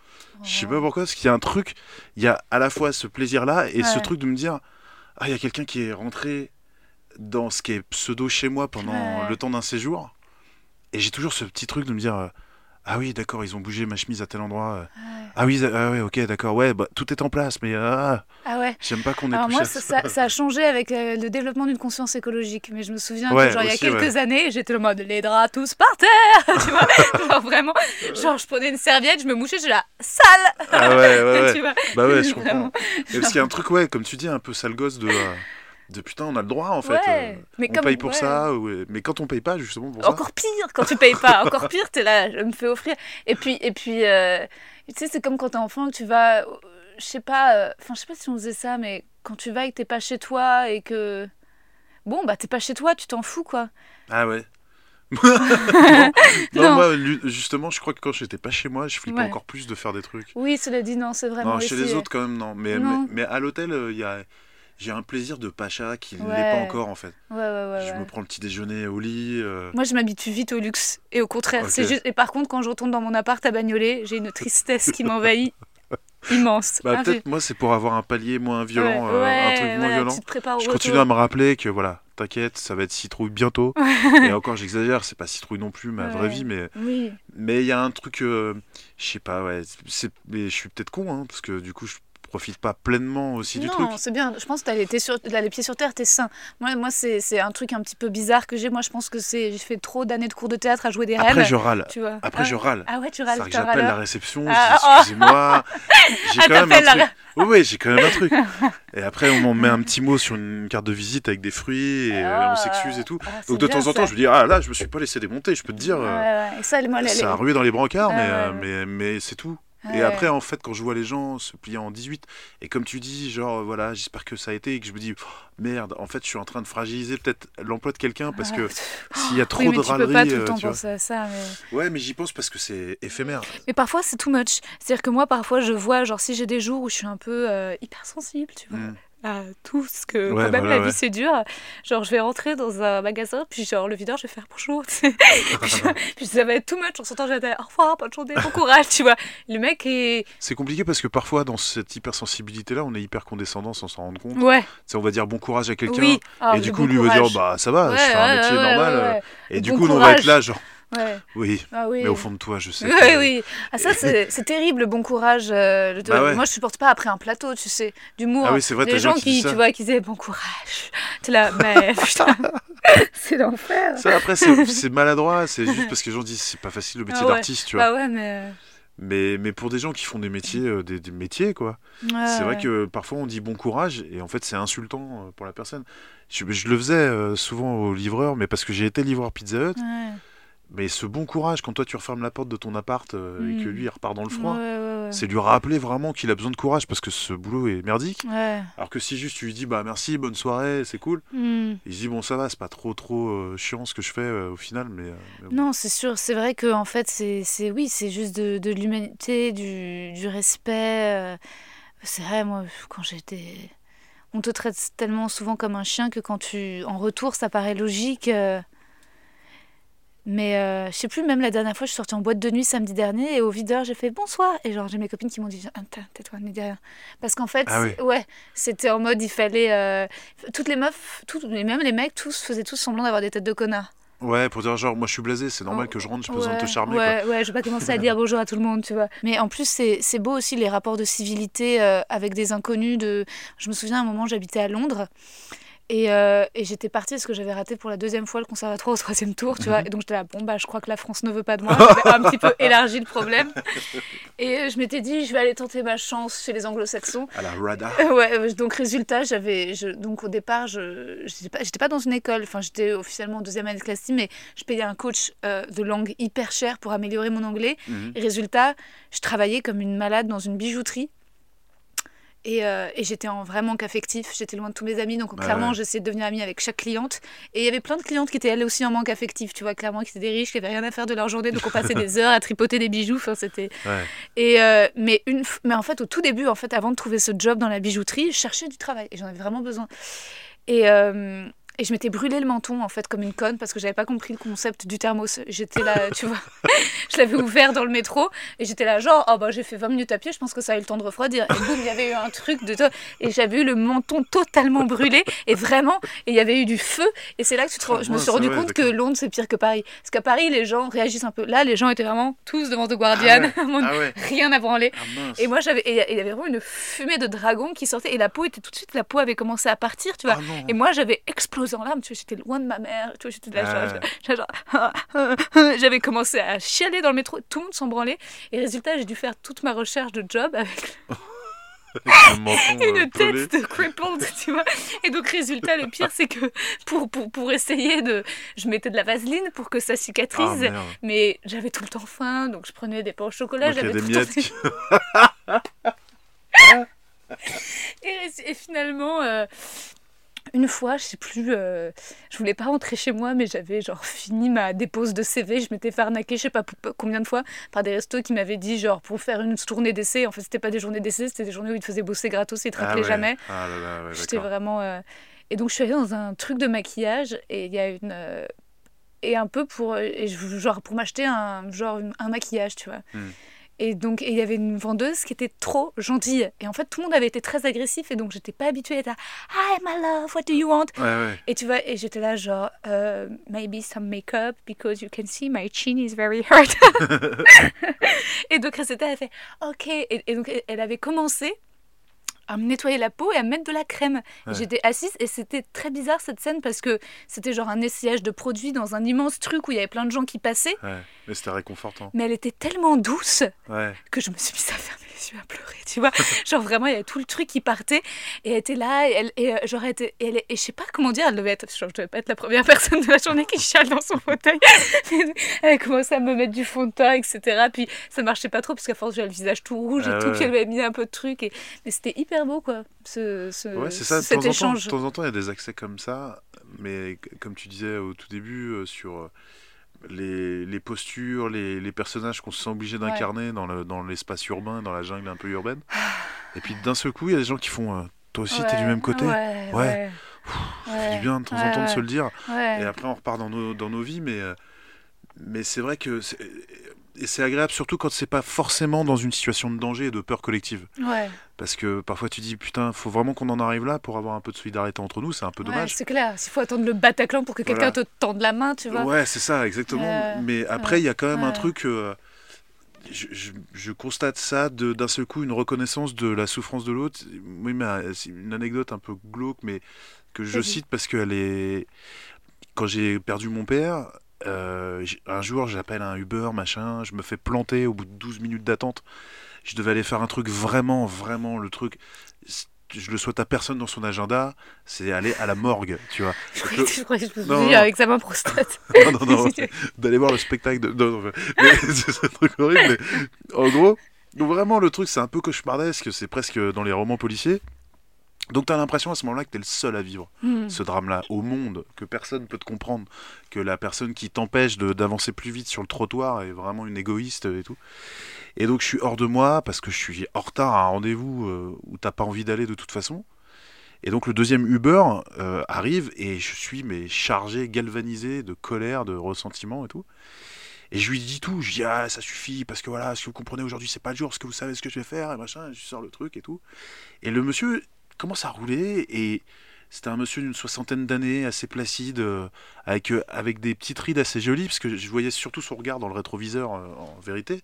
Speaker 5: Je sais pas pourquoi, parce qu'il y a un truc, il y a à la fois ce plaisir-là et ce
Speaker 4: Ouais.
Speaker 5: truc de me dire, ah, il y a quelqu'un qui est rentré dans ce qui est pseudo chez moi pendant
Speaker 4: Ouais.
Speaker 5: le temps d'un séjour. Et j'ai toujours ce petit truc de me dire, ah oui, d'accord, ils ont bougé ma chemise à tel endroit. euh.
Speaker 4: Ouais.
Speaker 5: Ah oui, ah ouais, ok, d'accord, ouais, bah, tout est en place, mais ah,
Speaker 4: Ah ouais.
Speaker 5: j'aime pas qu'on ait
Speaker 4: Alors moi, ça,
Speaker 5: ça.
Speaker 4: ça- a changé avec euh, le développement d'une conscience écologique. Mais je me souviens
Speaker 5: Ouais,
Speaker 4: que genre, il y a quelques années, j'étais le mode les draps tous par terre. tu vois genre vraiment, genre je prenais une serviette, je me mouchais, je la sale.
Speaker 5: Ah ouais, ouais, ouais.
Speaker 4: tu vois
Speaker 5: Bah ouais, je comprends.
Speaker 4: Vraiment.
Speaker 5: Parce qu'il y a un truc, ouais, comme tu dis, un peu sale gosse de, euh, de putain, on a le droit en fait.
Speaker 4: Ouais,
Speaker 5: euh,
Speaker 4: mais
Speaker 5: on
Speaker 4: comme-
Speaker 5: paye pour
Speaker 4: ouais.
Speaker 5: ça, ouais. mais quand on paye pas justement pour ça.
Speaker 4: Encore pire quand tu payes pas. Encore pire, t'es là, je me fais offrir. Et puis, et puis, euh, tu sais, c'est comme quand t'es enfant que tu vas, euh, je sais pas, euh, enfin, je sais pas si on faisait ça, mais quand tu vas et que t'es pas chez toi et que, bon, bah t'es pas chez toi, tu t'en fous quoi.
Speaker 5: Ah ouais. non, non,
Speaker 4: Non.
Speaker 5: moi, justement, je crois que quand j'étais pas chez moi, je flippais encore plus de faire des trucs.
Speaker 4: Oui, cela dit, non, c'est vraiment.
Speaker 5: non, chez les
Speaker 4: euh,
Speaker 5: autres quand même, non. Mais, mais, mais à l'hôtel, euh, il y a. J'ai un plaisir de Pacha qui ne l'est pas encore en fait.
Speaker 4: Ouais, ouais, ouais.
Speaker 5: je me prends le petit déjeuner au lit. euh,
Speaker 4: Moi, je m'habitue vite au luxe. Et au contraire, c'est juste. Et par contre, quand je retourne dans mon appart à Bagnolet, j'ai une tristesse qui m'envahit immense.
Speaker 5: Bah,
Speaker 4: Ah,
Speaker 5: peut-être moi c'est pour avoir un palier moins violent, euh, un truc moins violent. Je continue à me rappeler que voilà, t'inquiète, ça va être citrouille bientôt. Et encore j'exagère, c'est pas citrouille non plus ma vraie vie, mais
Speaker 4: Oui.
Speaker 5: mais il y a un truc, euh, je sais pas, ouais, je suis peut-être con, hein, parce que du coup je profite pas pleinement aussi du truc.
Speaker 4: Non, c'est bien. Je pense que t'as les, t'es sur, t'as les pieds sur terre, t'es sain. Moi, moi c'est, un truc un petit peu bizarre que j'ai. Moi, je pense que c'est, j'ai fait trop d'années de cours de théâtre à jouer des
Speaker 5: Après
Speaker 4: reines.
Speaker 5: je râle,
Speaker 4: Tu vois.
Speaker 5: après
Speaker 4: ah,
Speaker 5: je râle.
Speaker 4: Ah ouais, tu râles.
Speaker 5: j'appelle la réception,
Speaker 4: Ah,
Speaker 5: je dis excusez-moi, j'ai
Speaker 4: Ah,
Speaker 5: quand même un truc. Oui, oui, j'ai quand même un truc. Et après, on m'en met un petit mot sur une carte de visite avec des fruits et euh,
Speaker 4: Ah,
Speaker 5: on s'excuse et tout.
Speaker 4: ah,
Speaker 5: Donc de
Speaker 4: bien,
Speaker 5: temps en temps, je me dis, ah là, je me suis pas laissé démonter, je peux te dire. Euh.
Speaker 4: Et ça, moi, les-
Speaker 5: Ça a rué dans les brancards, mais, euh, mais, mais c'est tout.
Speaker 4: Ouais.
Speaker 5: Et après, en fait, quand je vois les gens se plier en 18, et comme tu dis, genre, voilà, j'espère que ça a été, et que je me dis, oh, merde, en fait, je suis en train de fragiliser peut-être l'emploi de quelqu'un, parce que s'il y a trop
Speaker 4: oui, mais
Speaker 5: de
Speaker 4: tu peux
Speaker 5: râleries,
Speaker 4: pas tout le
Speaker 5: euh,
Speaker 4: temps penser à ça. Mais...
Speaker 5: Ouais, mais j'y pense parce que c'est éphémère.
Speaker 4: mais parfois, c'est too much. C'est-à-dire que moi, parfois, je vois, genre, si j'ai des jours où je suis un peu euh, hypersensible, tu vois,
Speaker 5: Mm.
Speaker 4: À tout ce que,
Speaker 5: Ouais,
Speaker 4: quand même,
Speaker 5: voilà,
Speaker 4: la vie,
Speaker 5: ouais.
Speaker 4: c'est dur. Genre, je vais rentrer dans un magasin, puis genre, le videur, je vais faire bonjour, puis, puis ça va être too much. En sortant, je vais dire, au revoir, bonne journée, bon courage, tu vois. Le mec est.
Speaker 5: C'est compliqué parce que parfois, dans cette hypersensibilité-là, on est hyper condescendant sans s'en rendre compte.
Speaker 4: Ouais,
Speaker 5: Tu sais, on va dire bon courage à quelqu'un,
Speaker 4: oui. Ah,
Speaker 5: et du coup,
Speaker 4: bon
Speaker 5: lui va dire, bah ça va,
Speaker 4: Ouais,
Speaker 5: je fais un métier normal. Et du
Speaker 4: Bon
Speaker 5: coup, on va être là, genre,
Speaker 4: Ouais.
Speaker 5: oui,
Speaker 4: Ah oui.
Speaker 5: mais au fond de toi, je sais
Speaker 4: Oui, oui. Ah, ça, c'est terrible, le bon courage. euh,
Speaker 5: Bah ouais.
Speaker 4: Moi, je supporte pas après un plateau, tu sais, d'humour.
Speaker 5: Ah oui, c'est vrai,
Speaker 4: Les gens
Speaker 5: qui
Speaker 4: tu vois, qui disaient bon courage. T'es là, mais putain, c'est l'enfer.
Speaker 5: Ça, après, c'est maladroit, c'est juste parce que les gens disent c'est pas facile le métier
Speaker 4: Ah ouais.
Speaker 5: d'artiste, tu vois.
Speaker 4: Ah ouais, mais.
Speaker 5: Mais, mais pour des gens qui font des métiers, euh, des, des métiers, quoi.
Speaker 4: Ouais,
Speaker 5: C'est vrai que parfois on dit bon courage et en fait c'est insultant euh, pour la personne. Je, je le faisais euh, souvent aux livreurs, mais parce que j'ai été livreur Pizza Hut.
Speaker 4: Ouais.
Speaker 5: Mais ce bon courage, quand toi tu refermes la porte de ton appart euh, et que
Speaker 4: Mm.
Speaker 5: lui il repart dans le froid,
Speaker 4: Ouais, ouais, ouais.
Speaker 5: c'est lui rappeler vraiment qu'il a besoin de courage parce que ce boulot est merdique. Alors que si juste tu lui dis bah merci, bonne soirée, c'est cool,
Speaker 4: Hmm.
Speaker 5: il se dit bon ça va, c'est pas trop trop euh, chiant ce que je fais euh, au final, mais, mais bon.
Speaker 4: Non, c'est sûr. C'est vrai que en fait, c'est, c'est oui, c'est juste de, de l'humanité, du, du respect. C'est vrai, moi, quand j'étais, on te traite tellement souvent comme un chien que quand tu, en retour, ça paraît logique. Mais euh, je sais plus, même la dernière fois, je suis sortie en boîte de nuit samedi dernier et au videur, j'ai fait bonsoir. Et genre, j'ai mes copines qui m'ont dit ah, tais-toi, ne dis rien. Parce qu'en fait,
Speaker 5: Ah oui.
Speaker 4: ouais, c'était en mode, il fallait. euh, Toutes les meufs, toutes, et même les mecs, tous faisaient tous semblant d'avoir des têtes de connards.
Speaker 5: Ouais, pour dire genre moi je suis blasé, c'est normal que je rentre, j'ai besoin de te
Speaker 4: Ouais,
Speaker 5: charmer.
Speaker 4: Ouais, ouais, je vais pas commencer à dire bonjour à tout le monde, tu vois. Mais en plus, c'est c'est beau aussi les rapports de civilité euh, avec des inconnus. De... Je me souviens à un moment, j'habitais à Londres. Et, euh, et j'étais partie parce que j'avais raté pour la deuxième fois le conservatoire au troisième tour, tu vois. Et donc j'étais là, bon, bah, je crois que la France ne veut pas de moi. J'avais un petit peu élargi le problème. Et euh, je m'étais dit, je vais aller tenter ma chance chez les anglo-saxons.
Speaker 5: À la RADA.
Speaker 4: Euh, Ouais, donc résultat, j'avais, donc au départ, je, j'étais pas, dans une école. Enfin, j'étais officiellement en deuxième année de classe, mais je payais un coach euh, de langue hyper cher pour améliorer mon anglais.
Speaker 5: Mhm.
Speaker 4: Et résultat, je travaillais comme une malade dans une bijouterie. Et, euh, et j'étais en vrai manque affectif, j'étais loin de tous mes amis, donc clairement
Speaker 5: ouais.
Speaker 4: j'essayais de devenir amie avec chaque cliente. Et il y avait plein de clientes qui étaient elles aussi en manque affectif, tu vois, clairement qui étaient des riches, qui avaient rien à faire de leur journée, donc on passait des heures à tripoter des bijoux, enfin c'était...
Speaker 5: Ouais.
Speaker 4: Et euh, mais, une, f- mais en fait, au tout début, en fait, avant de trouver ce job dans la bijouterie, je cherchais du travail et j'en avais vraiment besoin. Et, euh, et je m'étais brûlé le menton, en fait, comme une conne parce que j'avais pas compris le concept du thermos. J'étais là, tu vois, je l'avais ouvert dans le métro et j'étais là, genre, oh bah j'ai fait 20 minutes à pied, je pense que ça a eu le temps de refroidir. Et boum, il y avait eu un truc de. to- Et j'avais eu le menton totalement brûlé et vraiment, et il y avait eu du feu. Et c'est là que tu te rends-
Speaker 5: Ah,
Speaker 4: je me
Speaker 5: mince,
Speaker 4: suis rendu compte que. Londres c'est pire que Paris. Parce qu'à Paris, les gens réagissent un peu. Là, les gens étaient vraiment tous devant The Guardian.
Speaker 5: Ah ouais. Ah ouais.
Speaker 4: Rien à branler.
Speaker 5: Ah.
Speaker 4: Et moi, j'avais, il y avait vraiment une fumée de dragon qui sortait, et la peau était tout de suite, la peau avait commencé à partir, tu vois.
Speaker 5: Ah.
Speaker 4: Et moi, j'avais explosé en larmes, tu vois, j'étais loin de ma mère, tu vois, j'étais là, genre- j'avais commencé à chialer dans le métro, tout le monde s'en branlait, et résultat, j'ai dû faire toute ma recherche de job avec
Speaker 5: euh,
Speaker 4: une
Speaker 5: pelé.
Speaker 4: tête de crippled, tu vois. Et donc, résultat, le pire, c'est que pour, pour, pour essayer de. Je mettais de la vaseline pour que ça
Speaker 5: Ah,
Speaker 4: cicatrise,
Speaker 5: merde.
Speaker 4: mais j'avais tout le temps faim, donc je prenais des pains au chocolat, j'avais tout le temps
Speaker 5: qui-
Speaker 4: Et, et finalement, euh, une fois, je sais plus, euh, je voulais pas rentrer chez moi, mais j'avais genre fini ma dépose de CV. Je m'étais fait arnaquer, je sais pas combien de fois, par des restos qui m'avaient dit, genre, pour faire une tournée d'essai. En fait, c'était pas des journées d'essai, c'était des journées où ils te faisaient bosser gratos et ils te
Speaker 5: Ah
Speaker 4: rappelaient
Speaker 5: ouais.
Speaker 4: jamais.
Speaker 5: Ah là là, ouais,
Speaker 4: J'étais vraiment. euh, Et donc, je suis allée dans un truc de maquillage et il y a une. euh, Et un peu pour. Et genre, pour m'acheter un, genre, un maquillage, tu vois.
Speaker 5: Hmm.
Speaker 4: Et donc, il y avait une vendeuse qui était trop gentille. Et en fait, tout le monde avait été très agressif et donc, j'étais pas habituée à être là, Hi, my love, what do you want?
Speaker 5: Ouais, ouais.
Speaker 4: Et tu vois, et j'étais là, genre, euh, maybe some makeup because you can see my chin is very hurt. et donc, Rosetta, elle fait, ok. Et, et donc, elle avait commencé à me nettoyer la peau et à me mettre de la crème.
Speaker 5: Ouais.
Speaker 4: J'étais assise et c'était très bizarre cette scène parce que c'était genre un essayage de produits dans un immense truc où il y avait plein de gens qui passaient.
Speaker 5: ouais. Mais c'était réconfortant.
Speaker 4: Mais elle était tellement douce
Speaker 5: Ouais.
Speaker 4: que je me suis mise à fermer les yeux, à pleurer, tu vois. genre vraiment, il y avait tout le truc qui partait et elle était là et, elle, et euh, genre, elle était- et, elle- et je sais pas comment dire, elle devait être, genre, je devais pas être la première personne de la journée qui chiale dans son fauteuil. elle a commencé à me mettre du fond de teint, etc. Puis ça marchait pas trop parce qu'à force, j'avais le visage tout rouge
Speaker 5: Ah
Speaker 4: et tout,
Speaker 5: ouais.
Speaker 4: puis elle m'avait mis un peu de trucs. Et... Mais c'était hyper beau, quoi, ce, ce,
Speaker 5: Ouais, c'est ça. De
Speaker 4: cet
Speaker 5: temps, en temps,
Speaker 4: échange.
Speaker 5: de temps en temps, il y a des accès comme ça. Mais comme tu disais au tout début, euh, sur euh, les, les postures, les, les personnages qu'on se sent obligé d'incarner dans le- dans l'espace urbain, dans la jungle un peu urbaine. Et puis d'un seul coup, il y a des gens qui font euh, Toi aussi, t'es du
Speaker 4: Ouais,
Speaker 5: même côté
Speaker 4: Ouais,
Speaker 5: Ouais.
Speaker 4: ouais.
Speaker 5: Ça fait
Speaker 4: Ouais,
Speaker 5: du bien de temps en
Speaker 4: ouais,
Speaker 5: temps de se
Speaker 4: ouais.
Speaker 5: le dire.
Speaker 4: Ouais.
Speaker 5: Et après, on repart dans nos, dans nos vies, mais, euh, mais c'est vrai que. c'est- Et c'est agréable, surtout quand c'est pas forcément dans une situation de danger et de peur collective.
Speaker 4: Ouais.
Speaker 5: Parce que parfois tu dis, putain, faut vraiment qu'on en arrive là pour avoir un peu de solidarité entre nous, c'est un peu
Speaker 4: Ouais,
Speaker 5: dommage.
Speaker 4: c'est clair. S'il faut attendre le Bataclan pour que quelqu'un te tende la main, tu vois.
Speaker 5: Ouais, c'est ça, exactement.
Speaker 4: Euh,
Speaker 5: mais après, il y a quand même un truc. euh, je, je- je constate ça d'un seul coup, une reconnaissance de la souffrance de l'autre. Oui, mais euh, c'est une anecdote un peu glauque, mais que je cite parce qu'elle est. Quand j'ai perdu mon père, euh, un jour, j'appelle un Uber, machin, je me fais planter au bout de 12 minutes d'attente. Je devais aller faire un truc vraiment, vraiment, le truc. Je le souhaite à personne dans son agenda, c'est aller à la morgue, tu vois.
Speaker 4: Je je
Speaker 5: Non, non.
Speaker 4: un examen prostate.
Speaker 5: non, non, non, d'aller voir le spectacle de. Non, non, mais- c'est un truc horrible, mais en gros, donc vraiment, le truc, c'est un peu cauchemardesque, c'est presque dans les romans policiers. Donc, t'as l'impression à ce moment-là que t'es le seul à vivre
Speaker 4: Hmm.
Speaker 5: ce drame-là au monde, que personne peut te comprendre, que la personne qui t'empêche d'avancer plus vite sur le trottoir est vraiment une égoïste et tout. Et donc, je suis hors de moi parce que je suis en retard à un rendez-vous euh, où t'as pas envie d'aller de toute façon. Et donc le deuxième Uber euh, arrive et je suis mais chargé, galvanisé de colère, de ressentiment et tout. Et je lui dis tout, je dis ah ça suffit parce que voilà, ce que vous comprenez aujourd'hui c'est pas le jour, ce que vous savez ce que je vais faire et machin, je sors le truc et tout. Et le monsieur commence à rouler et C'était un monsieur d'une soixantaine d'années, assez placide, euh, avec, euh, avec des petites rides assez jolies, parce que je voyais surtout son regard dans le rétroviseur, euh, en vérité.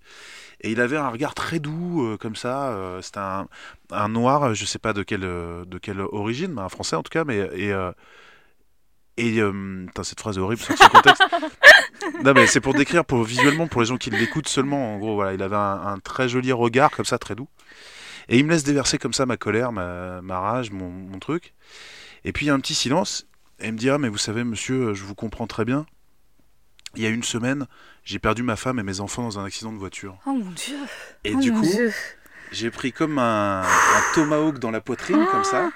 Speaker 5: Et il avait un regard très doux, comme ça. C'était un, un noir, je sais pas de quelle, de quelle origine, mais un français en tout cas. Mais, et et euh, putain, cette phrase est horrible, contexte. non, mais c'est pour décrire pour, visuellement pour les gens qui l'écoutent seulement. En gros, voilà, il avait un, un très joli regard, comme ça, très doux. Et il me laisse déverser comme ça ma colère, ma, ma rage, mon, mon truc. Et puis il y a un petit silence. Et il me dit Ah, mais vous savez, monsieur, je vous comprends très bien. Il y a une semaine, j'ai perdu ma femme et mes enfants dans un accident de voiture.
Speaker 4: Oh mon dieu.
Speaker 5: Et
Speaker 4: oh
Speaker 5: du coup, j'ai pris comme un, un tomahawk dans la poitrine, comme ça.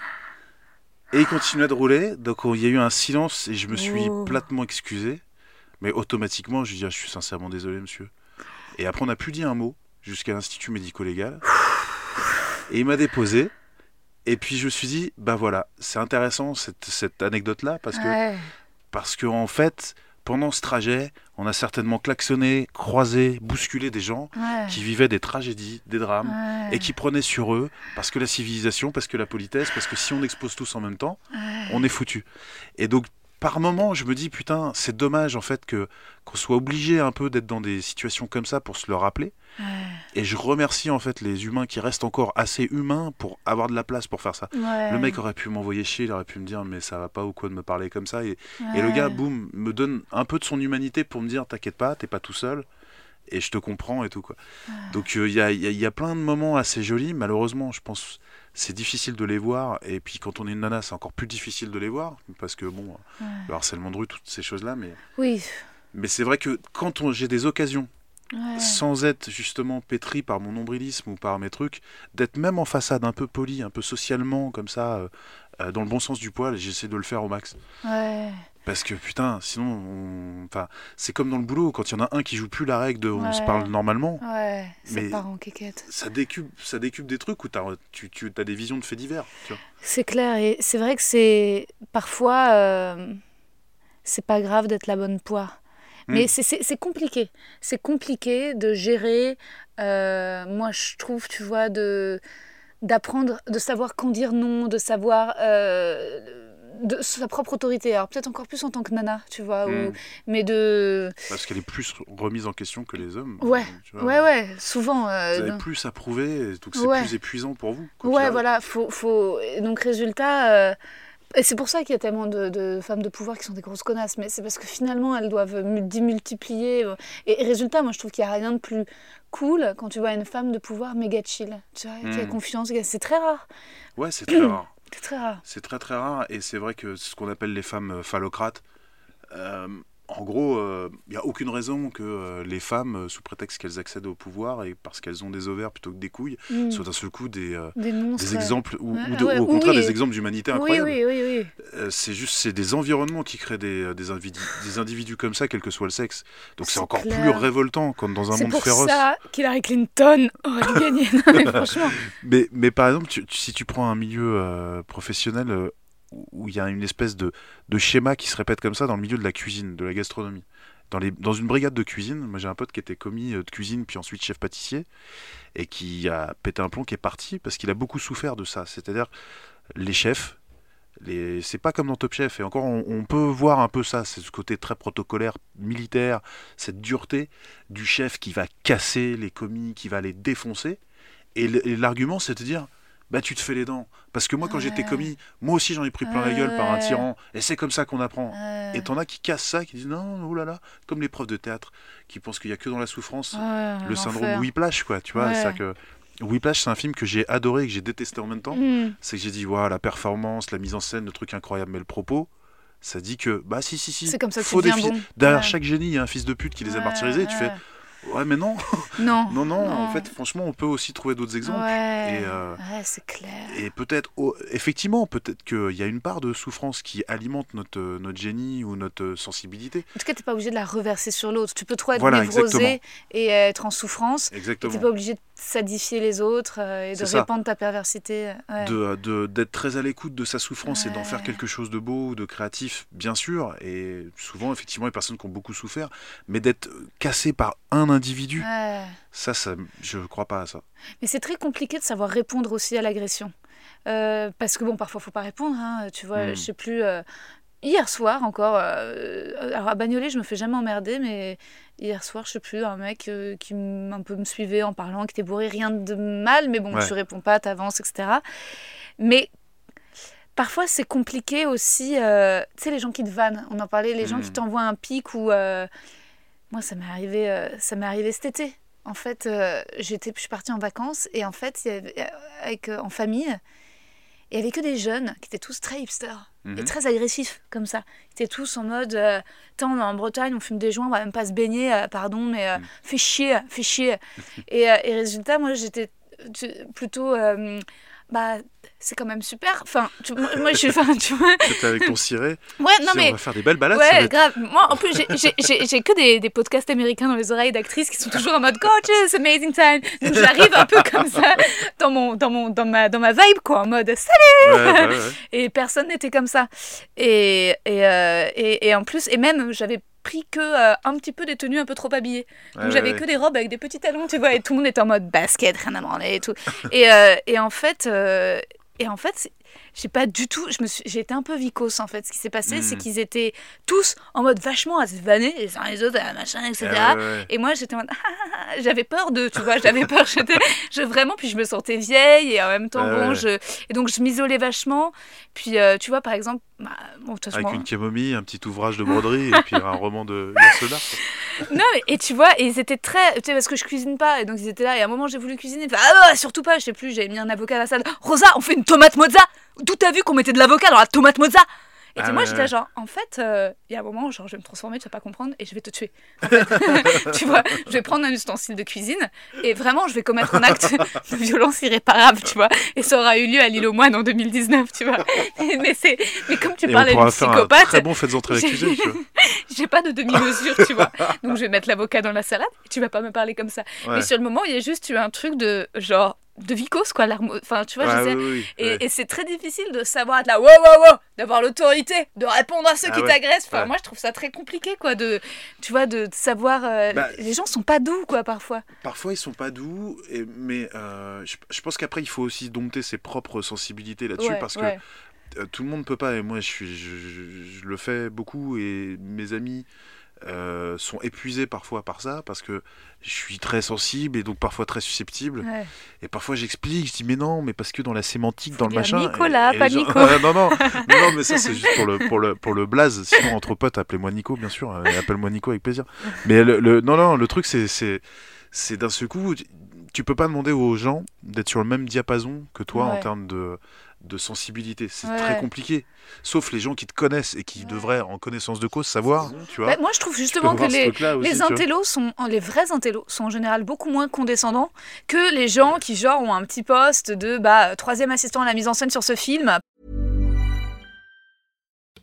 Speaker 5: Et il continuait de rouler. Donc il y a eu un silence et je me suis
Speaker 4: Oh.
Speaker 5: platement excusé. Mais automatiquement, je lui dit Ah, Je suis sincèrement désolé, monsieur. Et après, on n'a plus dit un mot jusqu'à l'Institut médico-légal. Et il m'a déposé. Et puis je me suis dit Bah voilà, c'est intéressant cette, cette anecdote-là parce que
Speaker 4: Ouais.
Speaker 5: parce que en fait, pendant ce trajet, on a certainement klaxonné, croisé, bousculé des gens
Speaker 4: Ouais.
Speaker 5: qui vivaient des tragédies, des drames,
Speaker 4: Ouais.
Speaker 5: et qui prenaient sur eux, parce que la civilisation, parce que la politesse, parce que si on expose tous en même temps,
Speaker 4: Ouais.
Speaker 5: on est foutu. Et donc, par moment, je me dis, putain, c'est dommage en fait que qu'on soit obligé un peu d'être dans des situations comme ça pour se le rappeler.
Speaker 4: Ouais.
Speaker 5: Et je remercie en fait les humains qui restent encore assez humains pour avoir de la place pour faire ça.
Speaker 4: Ouais.
Speaker 5: Le mec aurait pu m'envoyer chier, il aurait pu me dire mais ça va pas ou quoi de me parler comme ça. Et, et le gars, boum, me donne un peu de son humanité pour me dire t'inquiète pas, t'es pas tout seul et je te comprends et tout quoi. Donc euh, il y, a, y a- il y a plein de moments assez jolis. Malheureusement, je pense c'est difficile de les voir. Et puis quand on est une nana, c'est encore plus difficile de les voir parce que bon,
Speaker 4: Ouais.
Speaker 5: le harcèlement de rue, toutes ces choses là. Mais,
Speaker 4: Oui.
Speaker 5: mais c'est vrai que quand on- j'ai des occasions
Speaker 4: Ouais.
Speaker 5: sans être justement pétri par mon nombrilisme ou par mes trucs, d'être même en façade un peu poli, un peu socialement, comme ça, euh, euh, dans le bon sens du poil, j'essaie de le faire au max.
Speaker 4: Ouais.
Speaker 5: Parce que putain, sinon, on- enfin, c'est comme dans le boulot, quand il y en a un qui joue plus la règle de on se parle normalement,
Speaker 4: Ouais. C'est
Speaker 5: Mais-
Speaker 4: parent quéquette.
Speaker 5: ça décupe, ça décupe des trucs où t'as, tu, tu as des visions de faits divers. Tu vois.
Speaker 4: C'est clair. Et c'est vrai que c'est. Parfois. euh, C'est pas grave d'être la bonne poire. Mais
Speaker 5: Mm.
Speaker 4: c'est- c'est c'est compliqué. C'est compliqué de gérer. euh, moi, je trouve, tu vois, de d'apprendre, de savoir quand dire non, de savoir euh, de sa propre autorité. Alors peut-être encore plus en tant que nana, tu vois, ou-
Speaker 5: Mm.
Speaker 4: mais de
Speaker 5: Parce qu'elle est plus remise en question que les hommes.
Speaker 4: Ouais.
Speaker 5: tu vois.
Speaker 4: ouais ouais, souvent. euh,
Speaker 5: Vous avez
Speaker 4: non.
Speaker 5: plus à prouver, donc c'est
Speaker 4: Ouais.
Speaker 5: plus épuisant pour vous.
Speaker 4: Ouais, voilà, faut, faut... donc résultat, euh, et c'est pour ça qu'il y a tellement de, de femmes de pouvoir qui sont des grosses connasses, mais c'est parce que finalement elles doivent mu- démultiplier. euh, Et, et résultat, moi je trouve qu'il n'y a rien de plus cool quand tu vois une femme de pouvoir méga chill, tu vois, qui a
Speaker 5: Mm.
Speaker 4: confiance, c'est très rare,
Speaker 5: Ouais, c'est très rare.
Speaker 4: C'est très rare.
Speaker 5: C'est très très rare et c'est vrai que ce qu'on appelle les femmes phallocrates, euh, en gros, il n'y a aucune raison que euh, les femmes, euh, sous prétexte qu'elles accèdent au pouvoir et parce qu'elles ont des ovaires plutôt que des couilles,
Speaker 4: Mm.
Speaker 5: soient d'un seul coup des, euh,
Speaker 4: Des
Speaker 5: des exemples ou,
Speaker 4: Ouais,
Speaker 5: ou de-
Speaker 4: ouais,
Speaker 5: ou au contraire
Speaker 4: oui.
Speaker 5: des exemples d'humanité
Speaker 4: Oui,
Speaker 5: incroyables.
Speaker 4: oui, oui, oui.
Speaker 5: Euh, c'est juste c'est des environnements qui créent des, euh, des, individus, des individus comme ça, quel que soit le sexe. Donc c'est
Speaker 4: C'est
Speaker 5: encore plus révoltant quand dans un
Speaker 4: C'est
Speaker 5: monde
Speaker 4: pour
Speaker 5: féroce.
Speaker 4: ça qu'Hillary Clinton aurait. Non, mais franchement.
Speaker 5: Mais, mais par exemple, tu- si tu prends un milieu euh, professionnel euh, où- il y a une espèce de, de schéma qui se répète comme ça dans le milieu de la cuisine, de la gastronomie. Dans, les, dans une brigade de cuisine, moi j'ai un pote qui était commis euh, de cuisine puis ensuite chef pâtissier et qui a pété un plomb qui est parti parce qu'il a beaucoup souffert de ça. C'est-à-dire les chefs, c'est pas comme dans Top Chef et encore on, on peut voir un peu ça, c'est ce côté très protocolaire, militaire, cette dureté du chef qui va casser les commis, qui va les défoncer. Et l'argument, c'est de dire, bah tu te fais les dents. Parce que moi, quand j'étais
Speaker 4: Ouais.
Speaker 5: commis, moi aussi j'en ai pris plein la gueule par un
Speaker 4: Ouais.
Speaker 5: tyran. Et c'est comme ça qu'on apprend. Et t'en as qui cassent ça, qui disent non, oh là là, comme les profs de théâtre, qui pensent qu'il y a que dans la souffrance
Speaker 4: ouais,
Speaker 5: le syndrome. Whiplash, quoi. Tu vois,
Speaker 4: Ouais.
Speaker 5: c'est que Whiplash, c'est un film que j'ai adoré et que j'ai détesté en même temps.
Speaker 4: Mm.
Speaker 5: C'est que j'ai dit, waouh, la performance, la mise en scène, le truc incroyable, mais le propos. Ça dit que, bah si, si, si.
Speaker 4: C'est comme ça que
Speaker 5: faut des
Speaker 4: bon.
Speaker 5: Derrière
Speaker 4: Ouais.
Speaker 5: chaque génie, il y a un fils de pute qui les a
Speaker 4: Ouais,
Speaker 5: martyrisés. Tu
Speaker 4: ouais.
Speaker 5: fais, ouais, mais non,
Speaker 4: Non.
Speaker 5: non, non, en fait, franchement, on peut aussi trouver d'autres exemples.
Speaker 4: Ouais,
Speaker 5: Et, euh,
Speaker 4: ouais c'est clair.
Speaker 5: Et peut-être, oh, effectivement, peut-être qu'il y a une part de souffrance qui alimente notre, euh, notre génie ou notre euh, sensibilité.
Speaker 4: En tout cas, tu n'es pas obligé de la reverser sur l'autre. Tu peux trop être
Speaker 5: Voilà,
Speaker 4: névrosé
Speaker 5: exactement.
Speaker 4: et être en souffrance. Tu
Speaker 5: Exactement.
Speaker 4: n'es pas obligé de sadifier les autres euh, et de répandre ta perversité. Ouais.
Speaker 5: de de- d'être très à l'écoute de sa souffrance et d'en faire quelque chose de beau, de créatif, bien sûr, et souvent effectivement les personnes qui ont beaucoup souffert, mais d'être cassé par un individu,
Speaker 4: Ouais.
Speaker 5: ça, ça, je crois pas à ça.
Speaker 4: Mais c'est très compliqué de savoir répondre aussi à l'agression. Euh, parce que bon, parfois, faut pas répondre. hein, tu vois,
Speaker 5: Mm.
Speaker 4: je sais plus. euh, hier soir encore. euh, alors à Bagnolet, je me fais jamais emmerder, mais hier soir, je sais plus, un mec euh, qui un peu me suivait en parlant, qui était bourré, rien de mal, mais bon,
Speaker 5: Ouais.
Speaker 4: tu réponds pas, t'avances, etc. Mais parfois, c'est compliqué aussi. euh, tu sais, les gens qui te vannent, on en parlait, les gens
Speaker 5: Mm.
Speaker 4: qui t'envoient un pic ou. euh, moi, ça m'est arrivé, euh, ça m'est arrivé cet été. En fait, euh, j'étais, je suis partie en vacances et en fait, euh, avec, euh, en famille, il y avait que des jeunes qui étaient tous très hipsters et
Speaker 5: Mhm.
Speaker 4: très agressifs comme ça. Ils étaient tous en mode, euh, Tiens, on est en Bretagne, on fume des joints, on va même pas se baigner, euh, pardon, mais euh, fais chier, fais chier. et, euh, et résultat, moi, j'étais plutôt, bah, c'est quand même super. Enfin, tu- moi, je suis, enfin, tu vois,
Speaker 5: avec ton ciré.
Speaker 4: ouais, non
Speaker 5: Si,
Speaker 4: mais.
Speaker 5: On va faire des belles balades.
Speaker 4: Ouais,
Speaker 5: être-
Speaker 4: grave. Moi, en plus, j'ai- que des, des podcasts américains dans les oreilles d'actrices qui sont toujours en mode gorgeous, amazing time. Donc j'arrive un peu comme ça dans mon, dans mon, dans ma, dans ma vibe quoi, en mode salut.
Speaker 5: Ouais, bah ouais, ouais.
Speaker 4: Et personne n'était comme ça. Et, et, euh, et, et en plus, et même j'avais pris que euh, un petit peu des tenues un peu trop habillées. Donc
Speaker 5: Ouais,
Speaker 4: j'avais
Speaker 5: ouais,
Speaker 4: que des robes avec des petits talons, tu vois, et tout le monde était en mode basket, rien à branler et tout. et, euh, et en fait, euh, et en fait, j'ai pas du tout, je me suis, j'ai été un peu vicose en fait. Ce qui s'est passé, c'est qu'ils étaient tous en mode vachement à se vanner les uns les autres, machin, etc.
Speaker 5: Ouais, ouais.
Speaker 4: Et moi, j'étais en mode, ah, ah, ah, j'avais peur de, tu vois, j'avais peur, j'étais, je, vraiment, puis je me sentais vieille et en même temps, bon,
Speaker 5: ouais.
Speaker 4: je, et donc je m'isolais vachement. Puis, euh, tu vois, par exemple, bah, bon,
Speaker 5: Avec une camomille, un petit ouvrage de broderie et puis un roman de Yourcenar.
Speaker 4: Non, mais- et tu vois, ils étaient très. Tu sais, parce que je cuisine pas, et donc ils étaient là, et à un moment j'ai voulu cuisiner. ah non, surtout pas, je sais plus, j'avais mis un avocat à la salle. Rosa, on fait une tomate mozza D'où t'as vu qu'on mettait de l'avocat dans la tomate mozza? Et
Speaker 5: Ah
Speaker 4: moi j'étais genre, en fait, euh, il y a un moment, genre, je vais me transformer, tu vas pas comprendre, et je vais te tuer. En fait. tu vois, je vais prendre un ustensile de cuisine, et vraiment, je vais commettre un acte de violence irréparable, tu vois. Et ça aura eu lieu à l'île aux moines en 2019, tu vois. mais, c'est... mais comme tu
Speaker 5: Et
Speaker 4: parlais de psychopathe.
Speaker 5: très bon faites entrer
Speaker 4: j'ai-
Speaker 5: l'accusé. tu vois.
Speaker 4: J'ai pas de demi-mesure, tu vois. Donc je vais mettre l'avocat dans la salade et tu vas pas me parler comme ça.
Speaker 5: Ouais.
Speaker 4: Mais sur le moment, il y a juste eu un truc de genre de vicose quoi. Enfin, tu vois, je sais.
Speaker 5: oui, oui, oui,
Speaker 4: Et, c'est très difficile de savoir être là, wow, wow, wow, d'avoir l'autorité, de répondre à ceux
Speaker 5: Ah
Speaker 4: qui
Speaker 5: ouais.
Speaker 4: t'agressent. Enfin,
Speaker 5: Ouais.
Speaker 4: moi, je trouve ça très compliqué, quoi, de, tu vois, de, de savoir. euh,
Speaker 5: Bah,
Speaker 4: les gens sont pas doux, quoi, parfois.
Speaker 5: Parfois, ils sont pas doux, et, mais euh, je, je pense qu'après, il faut aussi dompter ses propres sensibilités là-dessus,
Speaker 4: Ouais,
Speaker 5: parce que euh, tout le monde peut pas, et moi, je, suis, je, je- je le fais beaucoup, et mes amis euh, sont épuisés parfois par ça, parce que je suis très sensible, et donc parfois très susceptible,
Speaker 4: Ouais.
Speaker 5: et parfois j'explique, je dis, mais non, mais parce que dans la sémantique,
Speaker 4: Faut
Speaker 5: dans le machin... et-
Speaker 4: Nicolas,
Speaker 5: et
Speaker 4: pas
Speaker 5: les gens-
Speaker 4: Nico.
Speaker 5: non, non, non, non, mais ça, c'est juste pour le, pour, le, pour le blaze, sinon, entre potes, appelez-moi Nico, bien sûr, euh, appelle-moi Nico avec plaisir. Mais le, le- non, non, le truc, c'est, d'un seul coup, tu- peux pas demander aux gens d'être sur le même diapason que toi en termes de, de sensibilité. C'est
Speaker 4: Ouais.
Speaker 5: très compliqué. Sauf les gens qui te connaissent et qui devraient, en connaissance de cause, savoir, tu vois.
Speaker 4: Bah, moi, je trouve justement que les,
Speaker 5: aussi,
Speaker 4: les intellos sont, les vrais intellos sont en général beaucoup moins condescendants que les gens qui genre ont un petit poste de bah troisième assistant à la mise en scène sur ce film.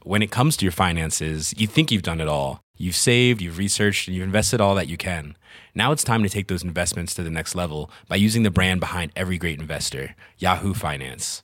Speaker 6: when it comes to your finances, you think you've done it all. You've saved, you've researched, and you've invested all that you can. Now it's time to take those investments to the next level by using the brand behind every great investor, Yahoo Finance.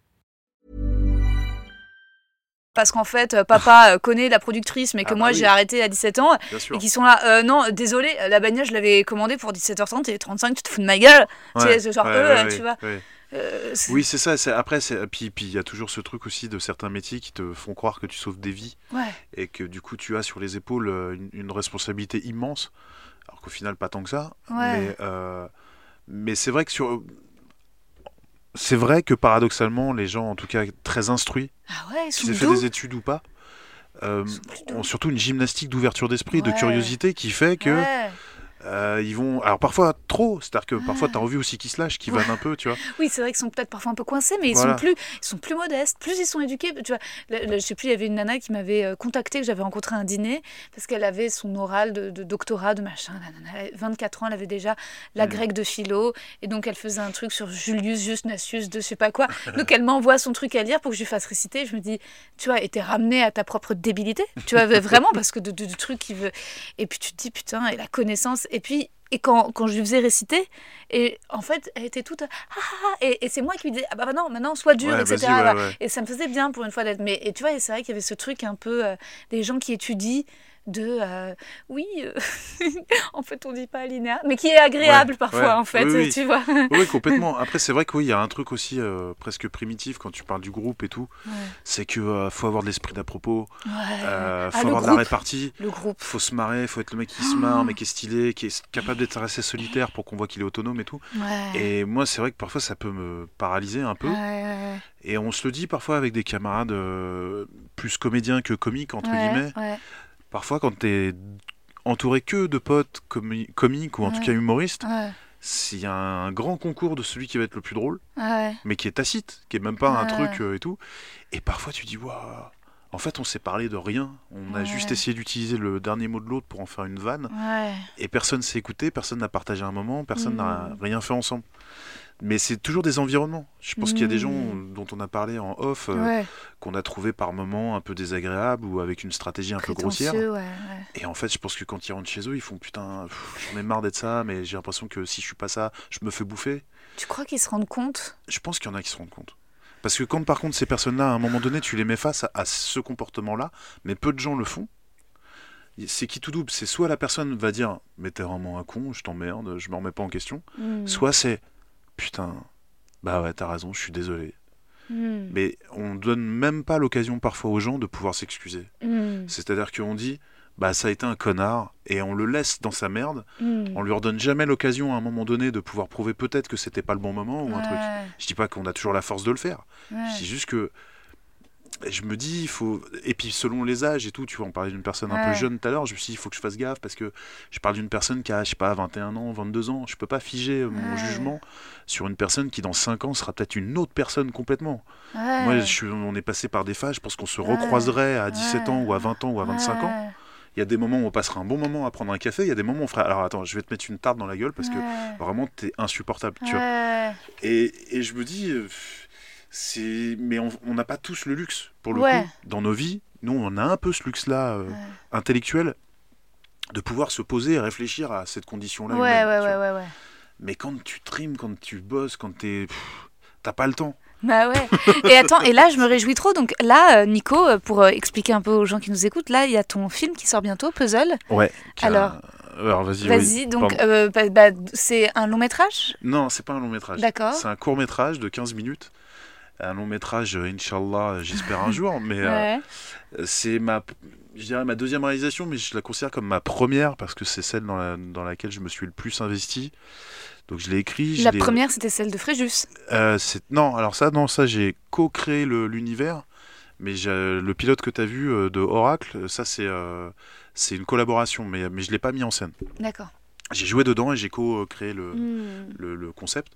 Speaker 4: Parce qu'en fait, euh, papa euh, connaît la productrice, mais que
Speaker 5: Ah
Speaker 4: moi
Speaker 5: bah oui.
Speaker 4: j'ai arrêté à 17 ans, et qui sont là, euh, non, désolé, la bagnole je l'avais commandée pour 17h30 et 35, tu te fous de ma gueule. Tu sais,
Speaker 5: Ouais,
Speaker 4: c'est genre
Speaker 5: ouais,
Speaker 4: euh, tu vois. Euh,
Speaker 5: Oui, c'est ça. c'est- Après, c'est- puis puis il y a toujours ce truc aussi de certains métiers qui te font croire que tu sauves des vies et que du coup tu as sur les épaules une, une responsabilité immense, alors qu'au final pas tant que ça. Mais c'est vrai que sur c'est vrai que paradoxalement les gens en tout cas très instruits,
Speaker 4: Ah ouais,
Speaker 5: qu'ils aient fait des études ou pas, euh, ont surtout une gymnastique d'ouverture d'esprit, de curiosité qui fait que
Speaker 4: Ouais.
Speaker 5: Euh, ils vont alors parfois trop, c'est-à-dire que parfois
Speaker 4: Ouais.
Speaker 5: tu as envie aussi qu'ils se lâchent, qu'ils
Speaker 4: Ouais.
Speaker 5: vannent un peu, tu vois.
Speaker 4: Oui, c'est vrai qu'ils sont peut-être parfois un peu coincés, mais ils
Speaker 5: Voilà.
Speaker 4: sont plus, ils sont plus modestes, plus ils sont éduqués. Tu vois, je sais plus, il y avait une nana qui m'avait euh, contacté, que j'avais rencontré à un dîner, parce qu'elle avait son oral de, de doctorat, de machin. la nana, elle avait 24 ans, elle avait déjà la grecque de philo, et donc elle faisait un truc sur Julius Justnatius de je sais pas quoi. Donc elle m'envoie son truc à lire pour que je lui fasse réciter. Je me dis, tu vois, et t'es ramené à ta propre débilité, tu vois, vraiment, parce que de, de, de trucs qui veut. Et puis tu te dis, putain, et la connaissance, et puis et quand, quand je lui faisais réciter, et en fait, elle était toute. Ah, ah, ah et, et c'est moi qui lui disais Ah bah maintenant, maintenant, sois dur,
Speaker 5: Ouais,
Speaker 4: etc.
Speaker 5: vas-y, ouais, ouais.
Speaker 4: Et ça me faisait bien pour une fois d'être. Mais et tu vois, c'est vrai qu'il y avait ce truc un peu euh, des gens qui étudient de euh, oui euh, en fait on dit pas linéaire mais qui est agréable
Speaker 5: Ouais,
Speaker 4: parfois
Speaker 5: ouais.
Speaker 4: en fait
Speaker 5: Oui, oui.
Speaker 4: tu vois
Speaker 5: Oui, complètement. Après, c'est vrai que oui, y a un truc aussi euh, presque primitif quand tu parles du groupe et tout.
Speaker 4: Ouais.
Speaker 5: C'est que faut avoir de l'esprit d'à propos,
Speaker 4: Ah,
Speaker 5: faut avoir de la répartie,
Speaker 4: le groupe
Speaker 5: faut se marrer, faut être le mec qui se marre, mais qui est stylé, qui est capable d'être assez solitaire pour qu'on voit qu'il est autonome et tout. Et moi, c'est vrai que parfois ça peut me paralyser un peu. Et on se le dit parfois avec des camarades plus comédiens que comiques, entre guillemets. Parfois, quand t'es entouré que de potes comi- comiques ou en tout cas humoristes,
Speaker 4: ouais,
Speaker 5: s'il y a un grand concours de celui qui va être le plus drôle,
Speaker 4: ouais.
Speaker 5: mais qui est tacite, qui est même pas un truc euh, et tout. Et parfois, tu dis, waouh, en fait, on s'est parlé de rien. On a juste essayé d'utiliser le dernier mot de l'autre pour en faire une vanne. Et personne s'est écouté, personne n'a partagé un moment, personne n'a
Speaker 4: Mm.
Speaker 5: rien fait ensemble. Mais c'est toujours des environnements. Je pense qu'il y a des gens
Speaker 4: Mm.
Speaker 5: dont on a parlé en off, euh,
Speaker 4: ouais.
Speaker 5: qu'on a trouvé par moments un peu désagréables ou avec une stratégie un peu grossière.
Speaker 4: Prétentieux, ouais, ouais.
Speaker 5: Et en fait, je pense que quand ils rentrent chez eux, ils font putain, j'en ai marre d'être ça, mais j'ai l'impression que si je suis pas ça, je me fais bouffer.
Speaker 4: Tu crois qu'ils se rendent compte?
Speaker 5: Je pense qu'il y en a qui se rendent compte. Parce que quand par contre ces personnes-là, à un moment donné, tu les mets face à, à ce comportement-là, mais peu de gens le font, c'est qui tout double C'est soit la personne va dire mais t'es vraiment un con, je t'emmerde, je me remets pas en question,
Speaker 4: Hmm.
Speaker 5: soit c'est putain, bah ouais t'as raison, je suis désolé.
Speaker 4: Hmm.
Speaker 5: Mais on donne même pas l'occasion parfois aux gens de pouvoir s'excuser.
Speaker 4: Hmm.
Speaker 5: C'est-à-dire qu'on dit bah ça a été un connard et on le laisse dans sa merde,
Speaker 4: Hmm.
Speaker 5: on lui redonne jamais l'occasion à un moment donné de pouvoir prouver peut-être que c'était pas le bon moment ou un truc. Je dis pas qu'on a toujours la force de le faire.
Speaker 4: ouais.
Speaker 5: Je dis juste que je me dis, il faut. Et puis selon les âges et tout, tu vois, on parlait d'une personne un
Speaker 4: Ouais.
Speaker 5: peu jeune tout à l'heure, je me suis dit, il faut que je fasse gaffe parce que je parle d'une personne qui a, je sais pas, 21 ans, 22 ans. Je peux pas figer mon
Speaker 4: Ouais.
Speaker 5: jugement sur une personne qui dans 5 ans sera peut-être une autre personne complètement.
Speaker 4: Ouais.
Speaker 5: Moi, je suis- on est passé par des phases, je pense qu'on se recroiserait à 17 ans ou à 20 ans ou à 25 ans. Il y a des moments où on passera un bon moment à prendre un café, il y a des moments où on fera. Alors attends, je vais te mettre une tarte dans la gueule parce que vraiment, t'es insupportable. Tu vois. Et, et je me dis, euh, c'est, mais on n'a pas tous le luxe pour le
Speaker 4: Ouais.
Speaker 5: coup dans nos vies. Nous, on a un peu ce luxe-là euh,
Speaker 4: Ouais.
Speaker 5: intellectuel de pouvoir se poser et réfléchir à cette condition-là.
Speaker 4: Ouais,
Speaker 5: humaine. Mais quand tu trimes, quand tu bosses, quand t'es, t'as pas le temps.
Speaker 4: Bah ouais. Et attends, et là, je me réjouis trop. Donc là, euh, Nico, euh, pour expliquer un peu aux gens qui nous écoutent, là, il y a ton film qui sort bientôt, Puzzle.
Speaker 5: Ouais.
Speaker 4: Alors
Speaker 5: alors vas-y.
Speaker 4: Vas-y,
Speaker 5: oui,
Speaker 4: donc euh, bah, bah, c'est un long métrage?
Speaker 5: Non, c'est pas un long métrage.
Speaker 4: D'accord.
Speaker 5: C'est un court métrage de 15 minutes. Un long métrage, euh, Inch'Allah, euh, j'espère un jour. Mais euh, c'est ma, je dirais ma deuxième réalisation, mais je la considère comme ma première parce que c'est celle dans, la- dans laquelle je me suis le plus investi. Donc je l'ai écrit. je
Speaker 4: La première, c'était celle de Fréjus.
Speaker 5: Euh, non, alors ça, non, ça j'ai co-créé l'univers, mais le pilote que tu as vu euh, de Oracle, ça c'est euh, c'est une collaboration, mais, mais je l'ai pas mis en scène.
Speaker 4: D'accord.
Speaker 5: J'ai joué dedans et j'ai co-créé le,
Speaker 4: Hmm.
Speaker 5: le, le concept.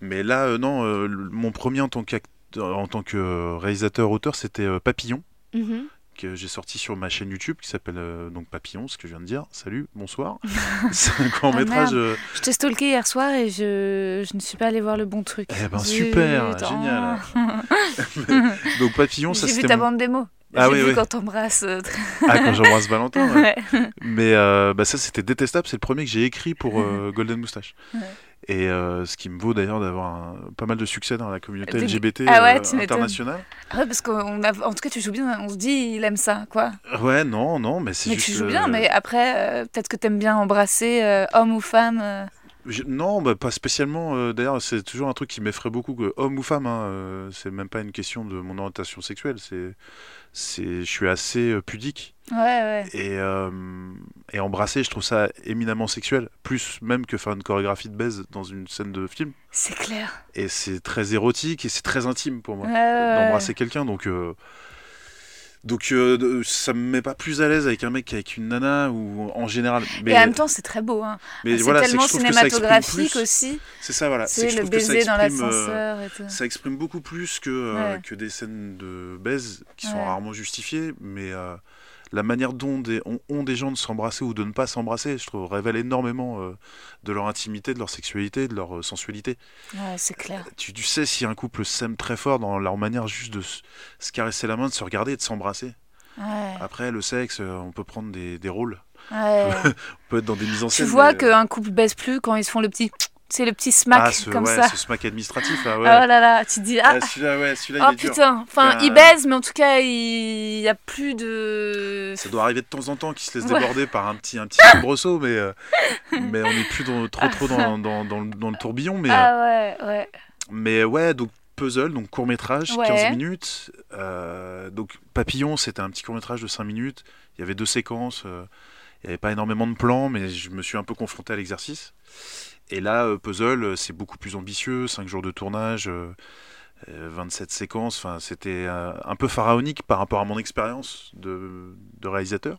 Speaker 5: Mais là, euh, non, euh, mon premier en tant, qu'acteur- en tant que euh, réalisateur-auteur, c'était Papillon,
Speaker 4: Mhm.
Speaker 5: que j'ai sorti sur ma chaîne YouTube qui s'appelle euh, donc Papillon, ce que je viens de dire. Salut, bonsoir. c'est un court métrage.
Speaker 4: Ah,
Speaker 5: euh,
Speaker 4: Je t'ai stalké hier soir et je, je ne suis pas allée voir le bon truc.
Speaker 5: Eh ben,
Speaker 4: Zut,
Speaker 5: super,
Speaker 4: oh.
Speaker 5: génial. donc Papillon, ça
Speaker 4: J'ai vu
Speaker 5: c'était
Speaker 4: ta
Speaker 5: mon-
Speaker 4: bande démo.
Speaker 5: Ah oui,
Speaker 4: vu
Speaker 5: oui.
Speaker 4: quand t'embrasses. euh,
Speaker 5: Ah, quand j'embrasse Valentin. ouais.
Speaker 4: Ouais.
Speaker 5: Mais bah, ça, c'était détestable. C'est le premier que j'ai écrit pour Golden Moustache.
Speaker 4: Ouais.
Speaker 5: Et euh, ce qui me vaut d'ailleurs d'avoir pas mal de succès dans la communauté LGBT
Speaker 4: Ah ouais,
Speaker 5: euh, internationale.
Speaker 4: Ah ouais, parce qu'on a, en tout cas, tu joues bien. On se dit, il aime ça, quoi.
Speaker 5: Ouais, non, non, mais c'est
Speaker 4: Mais
Speaker 5: juste.
Speaker 4: tu joues
Speaker 5: euh,
Speaker 4: bien. Mais après, euh, peut-être que t'aimes bien embrasser euh, homme ou femme. euh.
Speaker 5: Non, bah, pas spécialement. euh, d'ailleurs, c'est toujours un truc qui m'effraie beaucoup. Que, homme ou femme, hein, euh, c'est même pas une question de mon orientation sexuelle. C'est, je suis assez euh, pudique.
Speaker 4: Ouais, ouais.
Speaker 5: Et, euh, et embrasser, je trouve ça éminemment sexuel. Plus même que faire une chorégraphie de baise dans une scène de film.
Speaker 4: C'est clair.
Speaker 5: Et c'est très érotique et c'est très intime pour moi.
Speaker 4: Ouais,
Speaker 5: d'embrasser quelqu'un. Donc, euh, donc euh, ça me met pas plus à l'aise avec un mec qu'avec une nana ou en général. Mais,
Speaker 4: Et en même temps, c'est très beau. Hein.
Speaker 5: mais
Speaker 4: c'est
Speaker 5: voilà,
Speaker 4: tellement cinématographique aussi.
Speaker 5: C'est ça, voilà. C'est
Speaker 4: le baiser dans
Speaker 5: euh,
Speaker 4: l'ascenseur et tout.
Speaker 5: ça exprime beaucoup plus que, euh, que des scènes de baise qui sont rarement justifiées, mais euh, la manière dont des, ont, ont des gens de s'embrasser ou de ne pas s'embrasser, je trouve, révèle énormément euh, de leur intimité, de leur sexualité, de leur euh, sensualité.
Speaker 4: Ouais, c'est clair.
Speaker 5: Tu, tu sais si un couple s'aime très fort dans leur manière juste de se, se caresser la main, de se regarder et de s'embrasser.
Speaker 4: Ouais.
Speaker 5: Après, le sexe, euh, on peut prendre des, des rôles.
Speaker 4: Ouais.
Speaker 5: On peut être dans des mises en
Speaker 4: tu
Speaker 5: scène.
Speaker 4: vois
Speaker 5: mais-
Speaker 4: qu'un couple baisse plus quand ils se font le petit. C'est le petit smack
Speaker 5: ah, ce,
Speaker 4: comme
Speaker 5: ouais,
Speaker 4: ça.
Speaker 5: ce smack administratif là, ouais.
Speaker 4: Oh là là, tu te dis ah,
Speaker 5: Ah, celui-là, ouais, celui-là,
Speaker 4: oh
Speaker 5: il est dur.
Speaker 4: putain. Enfin,
Speaker 5: Euh,
Speaker 4: il baise, mais en tout cas, il y a plus de.
Speaker 5: Ça doit arriver de temps en temps qu'ils se
Speaker 4: Ouais.
Speaker 5: déborder par un petit, un petit soubresaut, mais, euh, mais on n'est plus dans- trop, trop dans, dans, dans, le- dans le tourbillon. Mais, euh,
Speaker 4: Ah ouais, ouais.
Speaker 5: mais ouais, donc puzzle, donc court métrage,
Speaker 4: Ouais.
Speaker 5: 15 minutes. Euh, donc Papillon, c'était un petit court métrage de 5 minutes. Il y avait deux séquences. euh, il n'y avait pas énormément de plans, mais je me suis un peu confronté à l'exercice. Et là, euh, puzzle, euh, c'est beaucoup plus ambitieux. 5 jours de tournage. euh, euh, 27 séquences, enfin c'était un peu pharaonique par rapport à mon expérience de, de réalisateur.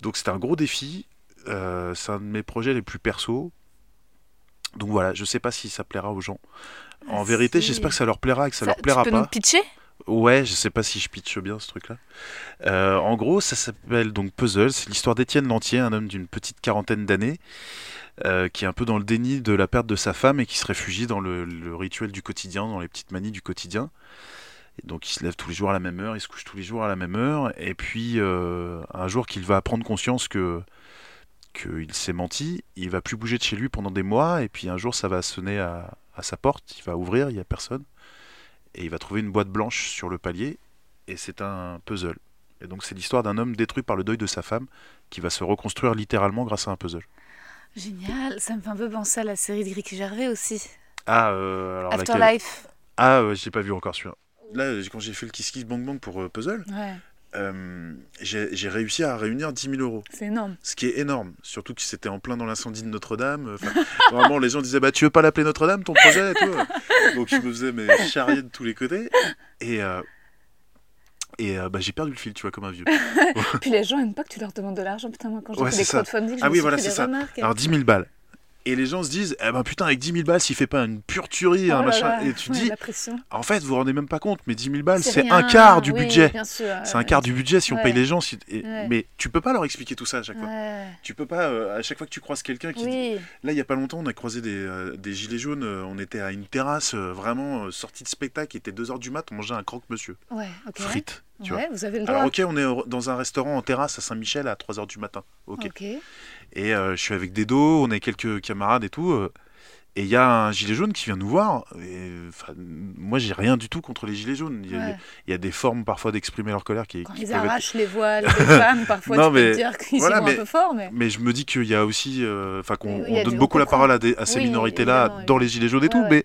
Speaker 5: Donc c'était un gros défi. Euh, c'est un de mes projets les plus perso. Donc voilà, je sais pas si ça plaira aux gens. En
Speaker 4: Ah,
Speaker 5: vérité, j'espère que ça leur plaira et que ça,
Speaker 4: Ça-
Speaker 5: leur plaira
Speaker 4: tu peux nous
Speaker 5: pas.
Speaker 4: pitcher?
Speaker 5: Ouais, je sais pas si je pitche bien ce truc-là. Euh, en gros, ça s'appelle donc Puzzle. C'est l'histoire d'Étienne Lantier, un homme d'une petite quarantaine d'années, euh, qui est un peu dans le déni de la perte de sa femme et qui se réfugie dans le, rituel du quotidien, dans les petites manies du quotidien. Et donc, il se lève tous les jours à la même heure, il se couche tous les jours à la même heure. Et puis, euh, un jour qu'il va prendre conscience que qu'il s'est menti, il va plus bouger de chez lui pendant des mois. Et puis, un jour, ça va sonner à, à sa porte. Il va ouvrir, il y a personne et il va trouver une boîte blanche sur le palier et c'est un puzzle. Et donc c'est l'histoire d'un homme détruit par le deuil de sa femme qui va se reconstruire littéralement grâce à un puzzle.
Speaker 4: Génial, ça me fait un peu penser à la série de Rick Gervais aussi.
Speaker 5: Ah, euh, alors laquelle?
Speaker 4: Afterlife.
Speaker 5: Ah, euh, j'ai pas vu encore celui-là. Là, euh, quand j'ai fait le Kiss Kiss Bang Bang pour euh, Puzzle,
Speaker 4: Ouais,
Speaker 5: euh, j'ai réussi à réunir 10 000 euros.
Speaker 4: c'est énorme.
Speaker 5: Ce qui est énorme, surtout que c'était en plein dans l'incendie de Notre-Dame. Enfin, vraiment, les gens disaient bah tu veux pas l'appeler Notre-Dame ton projet et tout. Donc je me faisais mais charrier de tous les côtés et euh, et euh, bah, j'ai perdu le fil, tu vois, comme un vieux.
Speaker 4: Puis les gens aiment pas que tu leur demandes de l'argent. Putain, moi quand j'ai
Speaker 5: Ouais,
Speaker 4: fait des
Speaker 5: ça.
Speaker 4: crowdfunding, je
Speaker 5: Ah
Speaker 4: me
Speaker 5: oui,
Speaker 4: suis
Speaker 5: voilà,
Speaker 4: fait
Speaker 5: c'est
Speaker 4: des
Speaker 5: ça.
Speaker 4: remarques.
Speaker 5: Alors 10 000 balles. Et les gens se disent, eh ben putain, avec 10 000 balles, s'il fait pas une pure tuerie,
Speaker 4: Oh
Speaker 5: un machin.
Speaker 4: là,
Speaker 5: Et tu
Speaker 4: ouais,
Speaker 5: dis, en fait, vous vous rendez même pas compte, mais 10 000 balles, c'est un quart du
Speaker 4: oui,
Speaker 5: budget. C'est un quart du budget si on paye les gens. si- et-
Speaker 4: Ouais.
Speaker 5: Mais tu peux pas leur expliquer tout ça à chaque fois. Tu peux pas, euh, à chaque fois que tu croises quelqu'un qui dit. Là, il y a pas longtemps, on a croisé des, euh, des gilets jaunes. euh, on était à une terrasse, vraiment sortie de spectacle. Il était 2h du mat, on mangeait un croque-monsieur.
Speaker 4: ouais, ok.
Speaker 5: Frites, tu
Speaker 4: ouais, vous avez le droit.
Speaker 5: Alors, ok, on est dans un restaurant en terrasse à Saint-Michel à 3h du matin. Ok.
Speaker 4: Ok.
Speaker 5: Et euh, je suis avec des dos, on est quelques camarades et tout. euh, et il y a un gilet jaune qui vient nous voir. Et, moi, j'ai rien du tout contre les gilets jaunes. Il y, a-
Speaker 4: Ouais.
Speaker 5: il y a des formes parfois d'exprimer leur colère qui,
Speaker 4: Quand
Speaker 5: qui
Speaker 4: ils
Speaker 5: être-
Speaker 4: arrachent les voiles des femmes, parfois
Speaker 5: Non,
Speaker 4: tu peux
Speaker 5: mais-
Speaker 4: te dire qu'ils
Speaker 5: voilà, mais-
Speaker 4: un peu fort, mais.
Speaker 5: Mais je me dis qu'il y a aussi, euh, enfin qu'on
Speaker 4: Oui,
Speaker 5: donne beaucoup la parole à, des- à ces
Speaker 4: Oui,
Speaker 5: minorités-là dans les gilets jaunes et tout,
Speaker 4: Ouais,
Speaker 5: mais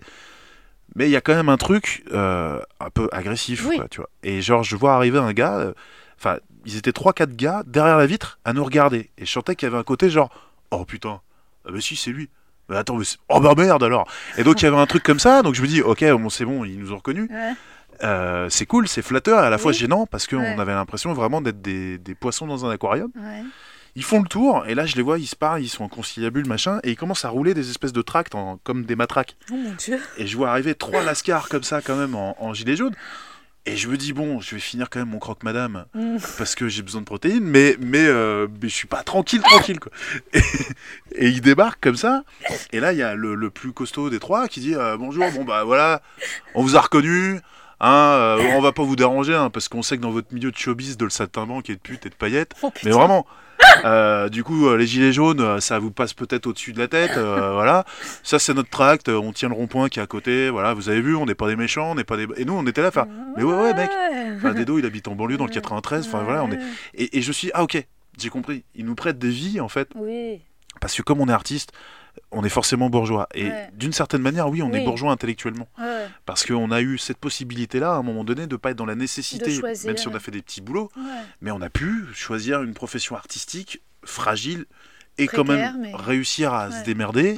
Speaker 5: mais il y a quand même un truc euh, un peu agressif,
Speaker 4: Oui.
Speaker 5: quoi, tu vois. Et genre, je vois arriver un gars, euh, enfin, ils étaient trois, quatre gars derrière la vitre à nous regarder, et je sentais qu'il y avait un côté genre, oh putain, ah bah si c'est lui. Mais attends, mais oh bah merde alors. Et donc il y avait un truc comme ça, donc je me dis, ok, bon c'est bon, ils nous ont reconnus.
Speaker 4: Ouais.
Speaker 5: Euh, c'est cool, c'est flatteur, et à la fois gênant parce qu'on
Speaker 4: Ouais.
Speaker 5: avait l'impression vraiment d'être des, des poissons dans un aquarium.
Speaker 4: Ouais.
Speaker 5: Ils font le tour, et là je les vois, ils se parlent, ils sont en conciliabule, machin, et ils commencent à rouler des espèces de tracts en- comme des matraques.
Speaker 4: Oh mon dieu.
Speaker 5: Et je vois arriver trois lascars comme ça, quand même, en, en gilet jaune. Et je me dis, bon, je vais finir quand même mon croque-madame,
Speaker 4: Mm.
Speaker 5: parce que j'ai besoin de protéines, mais, mais, euh, mais je suis pas tranquille, tranquille, quoi. Et, et ils débarquent comme ça, et là, il y a le, le plus costaud des trois qui dit, euh, bonjour, bon, bah voilà, on vous a reconnu, hein, euh, on va pas vous déranger, hein, parce qu'on sait que dans votre milieu de showbiz, de le saltimbanque et de pute et de paillettes,
Speaker 4: Oh,
Speaker 5: mais vraiment. euh, du coup, euh, les gilets jaunes, euh, ça vous passe peut-être au-dessus de la tête. euh, voilà. Ça, c'est notre tract. On tient le rond-point qui est à côté. Voilà, vous avez vu, on n'est pas des méchants, on n'est pas des. Et nous, on était là, enfin, mais ouais, ouais, mec. Enfin, Dedo, il habite en banlieue dans le 93. Enfin, voilà, on est. Et, et je suis, ah, ok, j'ai compris. Ils nous prêtent des vies, en fait,
Speaker 4: Oui.
Speaker 5: parce que comme on est artiste, on est forcément bourgeois. Et
Speaker 4: Ouais.
Speaker 5: d'une certaine manière, oui, on est bourgeois intellectuellement.
Speaker 4: Ouais.
Speaker 5: Parce qu'on a eu cette possibilité-là, à un moment donné, de pas être dans la nécessité,
Speaker 4: choisir.
Speaker 5: même si on a fait des petits boulots
Speaker 4: Ouais.
Speaker 5: mais on a pu choisir une profession artistique fragile et
Speaker 4: Précaire,
Speaker 5: quand même
Speaker 4: mais-
Speaker 5: réussir à se démerder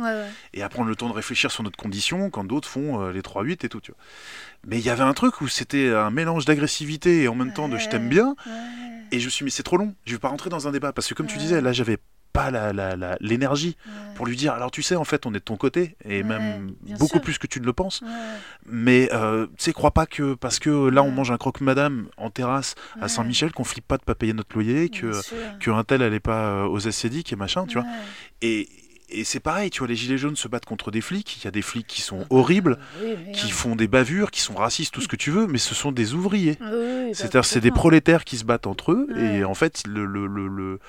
Speaker 5: et à prendre le temps de réfléchir sur notre condition quand d'autres font euh, les 3-8 et tout. Tu vois. Mais il y avait un truc où c'était un mélange d'agressivité et en même temps de je t'aime bien et je me suis dit mais c'est trop long, je vais pas rentrer dans un débat parce que comme tu disais là j'avais pas la- la- la- l'énergie
Speaker 4: Ouais.
Speaker 5: pour lui dire alors tu sais en fait on est de ton côté et
Speaker 4: Ouais,
Speaker 5: même beaucoup
Speaker 4: sûr.
Speaker 5: plus que tu ne le penses
Speaker 4: Ouais.
Speaker 5: mais euh, tu sais crois pas que parce que là on mange un croque madame en terrasse à. Saint-Michel qu'on flippe pas de pas payer notre loyer que que un tel allait pas euh, aux SCDIC et machin, tu vois. Et, et c'est pareil, tu vois, les gilets jaunes se battent contre des flics. Il y a des flics qui sont horribles,
Speaker 4: Oui, mais,
Speaker 5: qui font des bavures, qui sont racistes, tout ce que tu veux, mais ce sont des ouvriers.
Speaker 4: Ah bah,
Speaker 5: C'est-à-dire, c'est des prolétaires qui se battent entre eux. Et en fait, le, le, le, le-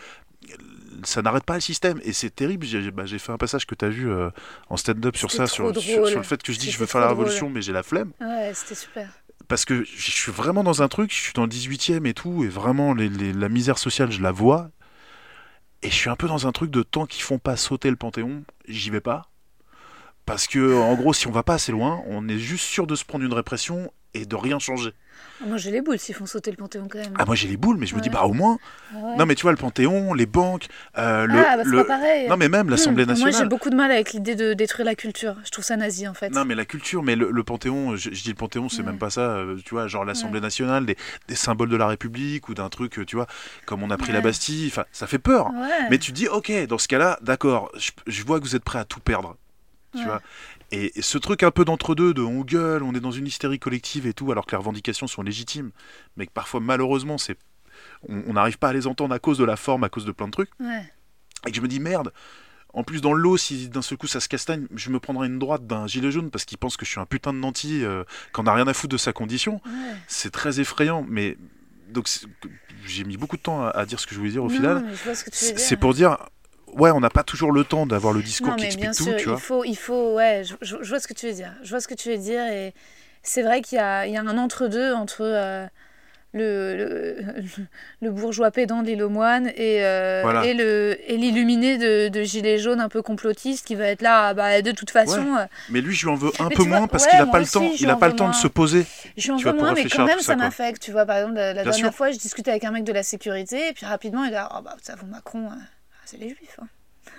Speaker 5: ça n'arrête pas le système. Et c'est terrible. J'ai bah, fait un passage que tu as vu euh, en stand-up sur ça, sur, le fait que je dis je veux faire la
Speaker 4: drôle.
Speaker 5: révolution, mais j'ai la flemme.
Speaker 4: Ouais, c'était super.
Speaker 5: Parce que je suis vraiment dans un truc, je suis dans le 18e et tout, et vraiment les- les- la misère sociale, je la vois. Et je suis un peu dans un truc de tant qu'ils font pas sauter le Panthéon, j'y vais pas. Parce que, en gros, si on va pas assez loin, on est juste sûr de se prendre une répression et de rien changer.
Speaker 4: Ah, Moi, j'ai les boules s'ils font sauter le Panthéon quand même.
Speaker 5: Ah, moi j'ai les boules, mais je me dis, bah au moins.
Speaker 4: Ah ouais.
Speaker 5: Non, mais tu vois, le Panthéon, les banques, euh, le.
Speaker 4: ah, bah c'est
Speaker 5: le-
Speaker 4: pas pareil.
Speaker 5: Non, mais même l'Assemblée
Speaker 4: Hmm, Moi, j'ai
Speaker 5: nationale.
Speaker 4: beaucoup de mal avec l'idée de détruire la culture. Je trouve ça nazi en fait.
Speaker 5: Non, mais la culture, mais le, le Panthéon, je, je dis le Panthéon, c'est
Speaker 4: Ouais.
Speaker 5: même pas ça, euh, tu vois, genre l'Assemblée nationale, des, des symboles de la République ou d'un truc, euh, tu vois, comme on a pris la. Bastille, enfin, ça fait peur.
Speaker 4: Ouais.
Speaker 5: Mais tu dis, ok, dans ce cas-là, d'accord, je, je vois que vous êtes prêt à tout perdre, tu
Speaker 4: Ouais.
Speaker 5: vois. Et, et ce truc un peu d'entre-deux, de on gueule, on est dans une hystérie collective et tout, alors que les revendications sont légitimes, mais que parfois, malheureusement, c'est on n'arrive pas à les entendre à cause de la forme, à cause de plein de trucs,
Speaker 4: Ouais.
Speaker 5: et que je me dis, merde, en plus, dans le lot, si d'un seul coup ça se castagne, je me prendrai une droite d'un gilet jaune parce qu'il pense que je suis un putain de nanti, euh, qu'on n'a rien à foutre de sa condition.
Speaker 4: Ouais.
Speaker 5: C'est très effrayant, mais donc j'ai mis beaucoup de temps à, à dire ce que je voulais dire au
Speaker 4: Non,
Speaker 5: final. c'est pour dire, ouais, on n'a pas toujours le temps d'avoir le discours
Speaker 4: non,
Speaker 5: qui
Speaker 4: mais
Speaker 5: explique
Speaker 4: bien
Speaker 5: tout,
Speaker 4: sûr,
Speaker 5: tu vois.
Speaker 4: il faut, il faut, ouais, je, je- je vois ce que tu veux dire. Je vois ce que tu veux dire et c'est vrai qu'il y a, il y a un entre-deux entre euh, le, le, le bourgeois pédant de l'île aux moines et, euh,
Speaker 5: Voilà.
Speaker 4: et le et l'illuminé de, de gilet jaune un peu complotiste qui va être là, ah bah, de toute façon, euh,
Speaker 5: Mais lui, je lui en veux un
Speaker 4: Mais
Speaker 5: peu
Speaker 4: vois,
Speaker 5: moins parce
Speaker 4: ouais,
Speaker 5: qu'il n'a pas le temps. Il
Speaker 4: lui en
Speaker 5: pas le temps de se poser.
Speaker 4: je en
Speaker 5: Tu
Speaker 4: veux moins, mais quand même ça, m'affecte. Tu vois, par exemple, la, dernière
Speaker 5: sûr.
Speaker 4: fois, je discutais avec un mec de la sécurité et puis rapidement, il a, oh bah, ça, vous Macron, ah, c'est les juifs. Hein.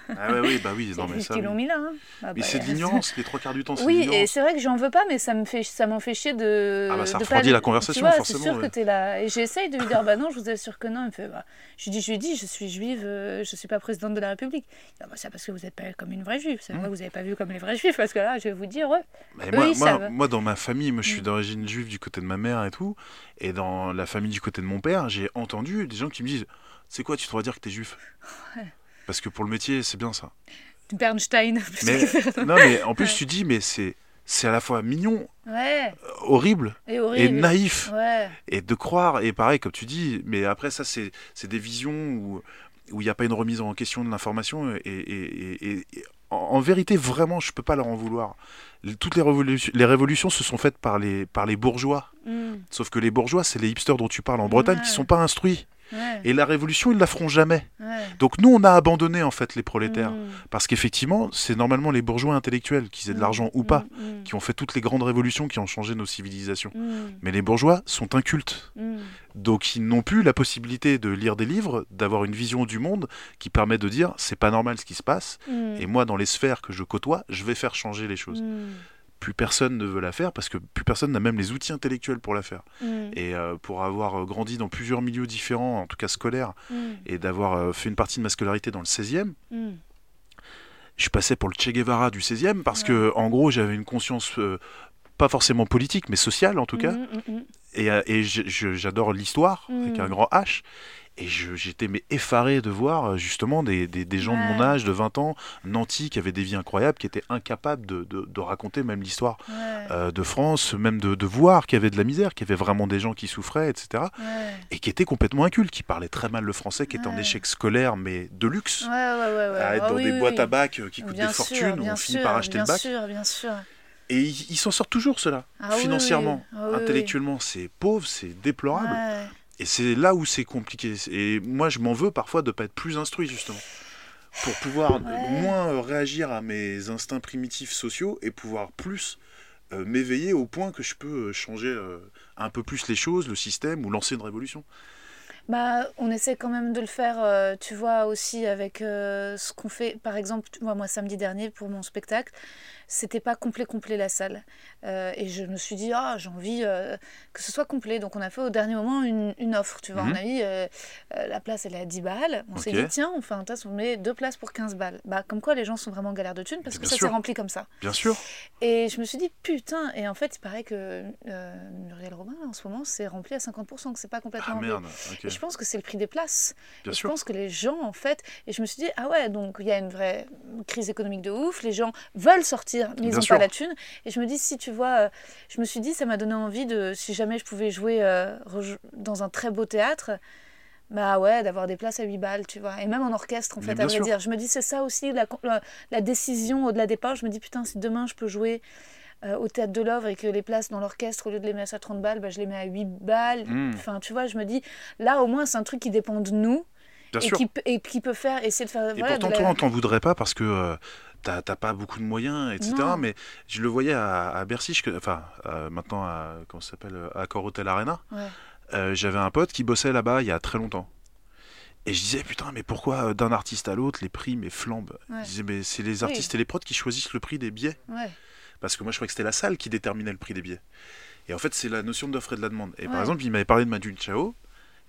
Speaker 5: Ah ouais, oui, bah oui,
Speaker 4: C'est
Speaker 5: non mais ça. oui.
Speaker 4: l'ont mis là. hein. Ah
Speaker 5: Mais
Speaker 4: bah,
Speaker 5: c'est de l'ignorance, les trois quarts du temps, c'est
Speaker 4: Oui, et c'est vrai que j'en veux pas, mais ça me fait, ça m'en fait chier de.
Speaker 5: Ah bah, ça
Speaker 4: de
Speaker 5: refroidit
Speaker 4: pas-
Speaker 5: la conversation,
Speaker 4: tu vois,
Speaker 5: forcément,
Speaker 4: C'est sûr
Speaker 5: ouais.
Speaker 4: que t'es là. Et j'essaye de lui dire, bah non, je vous assure que non. Il me fait, bah, je lui dis, je lui dis, je suis juive, euh, je suis pas présidente de la République. Ah bah, c'est parce que vous êtes pas comme une vraie juive. C'est
Speaker 5: Mmh.
Speaker 4: vrai que vous avez pas vu comme les vrais juifs, parce que là, je vais vous dire, ouais.
Speaker 5: Mais
Speaker 4: Eux,
Speaker 5: moi,
Speaker 4: ils
Speaker 5: moi, moi, dans ma famille, moi, je suis
Speaker 4: Mm.
Speaker 5: d'origine juive du côté de ma mère et tout. Et dans la famille du côté de mon père, j'ai entendu des gens qui me disent C'est quoi, tu devrais dire que t'es juif?
Speaker 4: Ouais.
Speaker 5: Parce que pour le métier, c'est bien ça.
Speaker 4: Bernstein.
Speaker 5: Mais, non, mais en plus,
Speaker 4: Ouais.
Speaker 5: tu dis Mais c'est. C'est à la fois mignon,
Speaker 4: ouais,
Speaker 5: euh, horrible
Speaker 4: et
Speaker 5: naïf.
Speaker 4: Ouais,
Speaker 5: Et de croire, et pareil, comme tu dis, mais après, ça, c'est c'est des visions où où il n'y a pas une remise en question de l'information. Et, en, en vérité, vraiment, je peux pas leur en vouloir. Toutes les, révolutions, les révolutions se sont faites par les, par les bourgeois.
Speaker 4: Mm,
Speaker 5: Sauf que les bourgeois, c'est les hipsters dont tu parles en Bretagne, qui
Speaker 4: Ouais.
Speaker 5: sont pas instruits.
Speaker 4: Ouais,
Speaker 5: Et la révolution, ils la feront jamais.
Speaker 4: ouais.
Speaker 5: Donc nous, on a abandonné en fait les prolétaires.
Speaker 4: Mm,
Speaker 5: Parce qu'effectivement, c'est normalement les bourgeois intellectuels, qu'ils aient de
Speaker 4: mm,
Speaker 5: l'argent ou pas,
Speaker 4: mm,
Speaker 5: qui ont fait toutes les grandes révolutions qui ont changé nos civilisations. Mais les bourgeois sont incultes. Donc ils n'ont plus la possibilité de lire des livres, d'avoir une vision du monde qui permet de dire c'est pas normal ce qui se passe. Et moi, dans les sphères que je côtoie, je vais faire changer les choses. Plus personne ne veut la faire parce que plus personne n'a même les outils intellectuels pour la faire.
Speaker 4: mm,
Speaker 5: Et euh, pour avoir euh, grandi dans plusieurs milieux différents, en tout cas scolaires,
Speaker 4: mm,
Speaker 5: et d'avoir euh, fait une partie de ma scolarité dans le 16e,
Speaker 4: mm.
Speaker 5: je passais pour le Che Guevara du 16e parce que, en gros, j'avais une conscience euh, pas forcément politique, mais sociale en tout cas. Et, et j'adore l'histoire avec un grand H. Et j'étais mais effaré de voir euh, justement des, des- des gens de mon âge, de 20 ans, nantis, qui avaient des vies incroyables, qui étaient incapables de, de- de raconter même l'histoire
Speaker 4: Ouais,
Speaker 5: euh, de France, même de, de voir qu'il y avait de la misère, qu'il y avait vraiment des gens qui souffraient, etc.
Speaker 4: ouais.
Speaker 5: Et qui étaient complètement incultes, qui parlaient très mal le français, qui étaient en échec scolaire, mais de luxe.
Speaker 4: Ouais, ouais, ouais, ouais.
Speaker 5: à être
Speaker 4: Ah
Speaker 5: dans
Speaker 4: oui,
Speaker 5: des
Speaker 4: oui,
Speaker 5: boîtes
Speaker 4: oui.
Speaker 5: à bac euh, qui coûtent
Speaker 4: Bien
Speaker 5: des
Speaker 4: sûr,
Speaker 5: fortunes, où
Speaker 4: bien
Speaker 5: on finit par acheter
Speaker 4: bien
Speaker 5: le bac.
Speaker 4: sûr, bien sûr.
Speaker 5: Et ils s'en sortent toujours, ceux-là.
Speaker 4: Ah
Speaker 5: Financièrement.
Speaker 4: Ah
Speaker 5: intellectuellement, c'est pauvre, c'est déplorable. Et c'est là où c'est compliqué. Et moi, je m'en veux parfois de ne pas être plus instruit, justement. Pour pouvoir
Speaker 4: Ouais.
Speaker 5: moins euh, réagir à mes instincts primitifs sociaux et pouvoir plus euh, m'éveiller au point que je peux euh, changer euh, un peu plus les choses, le système ou lancer une révolution.
Speaker 4: Bah, on essaie quand même de le faire, euh, tu vois, aussi avec ce qu'on fait. Par exemple, moi, samedi dernier, pour mon spectacle, c'était pas complet, complet la salle. Euh, et je me suis dit, ah, j'ai envie euh, que ce soit complet. Donc, on a fait au dernier moment une, une offre, tu vois.
Speaker 5: Mhm.
Speaker 4: On a dit, euh, la place, elle est à 10 balles. On s'est dit, tiens, on fait un test, on met deux places pour 15 balles. Bah, comme quoi, les gens sont vraiment en galère de thunes parce que ça
Speaker 5: sûr.
Speaker 4: s'est rempli comme ça.
Speaker 5: Bien sûr.
Speaker 4: Et je me suis dit, putain, et en fait, il paraît que Muriel Robin, en ce moment, c'est rempli à 50%, que c'est pas complètement
Speaker 5: Ah merde.
Speaker 4: Et je pense que c'est le prix des places.
Speaker 5: Bien
Speaker 4: et je
Speaker 5: sûr.
Speaker 4: pense que les gens, en fait, et je me suis dit, ah ouais, donc il y a une vraie crise économique de ouf, les gens veulent sortir, mais ils n'ont pas la thune. Et je me dis, si tu vois, euh, je me suis dit, ça m'a donné envie de, si jamais je pouvais jouer euh, dans un très beau théâtre, Bah ouais, d'avoir des places à 8 balles, tu vois. Et même en orchestre, en fait, à vrai dire. Je me dis, c'est ça aussi, la, la, la décision au-delà des parts. Je me dis, putain, si demain je peux jouer euh, au théâtre de l'œuvre et que les places dans l'orchestre, au lieu de les mettre à 30 balles, bah, je les mets à 8 balles.
Speaker 5: Mm.
Speaker 4: Enfin, tu vois, je me dis, là, au moins, c'est un truc qui dépend de nous
Speaker 5: Bien
Speaker 4: et
Speaker 5: sûr.
Speaker 4: qui, peut- et qui peut faire, essayer de faire.
Speaker 5: Et
Speaker 4: voilà,
Speaker 5: pourtant,
Speaker 4: de la-
Speaker 5: toi, on t'en voudrait pas parce que euh, t'as pas beaucoup de moyens, etc.
Speaker 4: Non.
Speaker 5: Mais je le voyais à, à Bercy, je- enfin, euh, maintenant, à, comment s'appelle, à Accor Hotel Arena.
Speaker 4: Ouais.
Speaker 5: Euh, J'avais un pote qui bossait là-bas il y a très longtemps. Et je disais, putain, mais pourquoi euh, d'un artiste à l'autre, les prix, mais flambent
Speaker 4: Ouais.
Speaker 5: Je disais, mais c'est les artistes et les prods qui choisissent le prix des billets.
Speaker 4: Ouais.
Speaker 5: Parce que moi, je croyais que c'était la salle qui déterminait le prix des billets. Et en fait, c'est la notion d'offre et de la demande. Et
Speaker 4: Ouais.
Speaker 5: par exemple, il m'avait parlé de Manu Chao.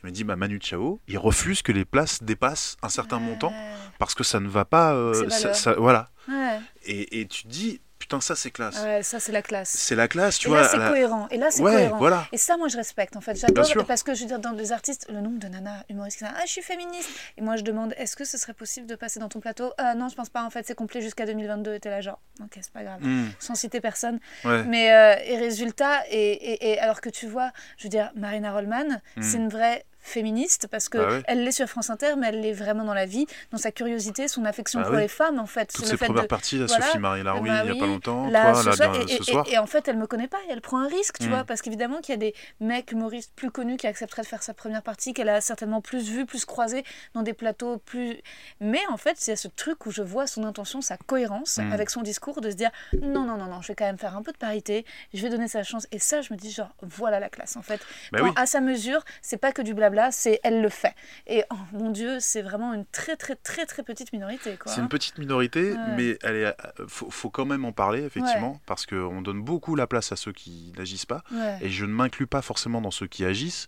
Speaker 5: Il m'a dit, bah, Manu Chao, il refuse que les places dépassent un certain montant parce que ça ne va pas. euh, ça- voilà.
Speaker 4: Ouais.
Speaker 5: Et, et tu te dis, putain, ça c'est classe.
Speaker 4: Ouais, ça, c'est la classe.
Speaker 5: C'est la classe, tu
Speaker 4: et
Speaker 5: vois.
Speaker 4: là, c'est
Speaker 5: la-
Speaker 4: cohérent. Et là, c'est
Speaker 5: Ouais,
Speaker 4: cohérent.
Speaker 5: voilà.
Speaker 4: Et ça, moi, je respecte, en fait. J'adore,
Speaker 5: sûr.
Speaker 4: parce que je veux dire, dans les artistes, le nombre de nanas humoristes qui disent Ah, je suis féministe. Et moi, je demande Est-ce que ce serait possible de passer dans ton plateau? Ah, Non, je pense pas, en fait, c'est complet jusqu'à 2022. Et t'es là, genre, ok, c'est pas grave.
Speaker 5: Hmm,
Speaker 4: Sans citer personne.
Speaker 5: ouais.
Speaker 4: Mais, euh, et résultat, et, et, et alors que tu vois, je veux dire, Marina Rollman,
Speaker 5: Hmm.
Speaker 4: c'est une vraie féministe parce que
Speaker 5: Bah ouais.
Speaker 4: elle l'est sur France Inter mais elle l'est vraiment dans la vie dans sa curiosité son affection
Speaker 5: Bah
Speaker 4: pour les femmes en fait
Speaker 5: Toutes
Speaker 4: fait
Speaker 5: premières
Speaker 4: de-
Speaker 5: parties, là,
Speaker 4: voilà,
Speaker 5: Sophie Marie Laroui,
Speaker 4: bah
Speaker 5: il y a pas longtemps, toi,
Speaker 4: ce
Speaker 5: là,
Speaker 4: soir, et, et-
Speaker 5: ce soir.
Speaker 4: et- et en fait, elle me connaît pas et elle prend un risque, tu
Speaker 5: Mm.
Speaker 4: vois, parce qu'évidemment qu'il y a des mecs humoristes plus connus qui accepteraient de faire sa première partie, qu'elle a certainement plus vu, plus croisé dans des plateaux plus. Mais en fait, c'est ce truc où je vois son intention, sa cohérence
Speaker 5: Mm.
Speaker 4: avec son discours, de se dire non, non, non, non, je vais quand même faire un peu de parité, je vais donner sa chance. Et ça, je me dis genre voilà la classe en fait.
Speaker 5: Bah oui.
Speaker 4: à sa mesure, c'est pas que du blabla, c'est elle le fait. Et oh, mon Dieu, c'est vraiment une très très très très petite minorité.
Speaker 5: C'est une petite minorité,
Speaker 4: Ouais.
Speaker 5: mais elle est, euh, faut, faut quand même en parler, effectivement, parce qu'on donne beaucoup la place à ceux qui n'agissent pas.
Speaker 4: Ouais.
Speaker 5: Et je ne m'inclus pas forcément dans ceux qui agissent.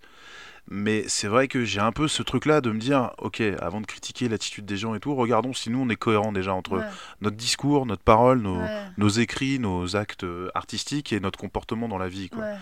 Speaker 5: Mais c'est vrai que j'ai un peu ce truc-là de me dire, ok, avant de critiquer l'attitude des gens et tout, regardons si nous on est cohérent déjà entre
Speaker 4: Ouais.
Speaker 5: notre discours, notre parole, nos,
Speaker 4: Ouais.
Speaker 5: nos écrits, nos actes euh, artistiques et notre comportement dans la vie. Quoi.
Speaker 4: Ouais.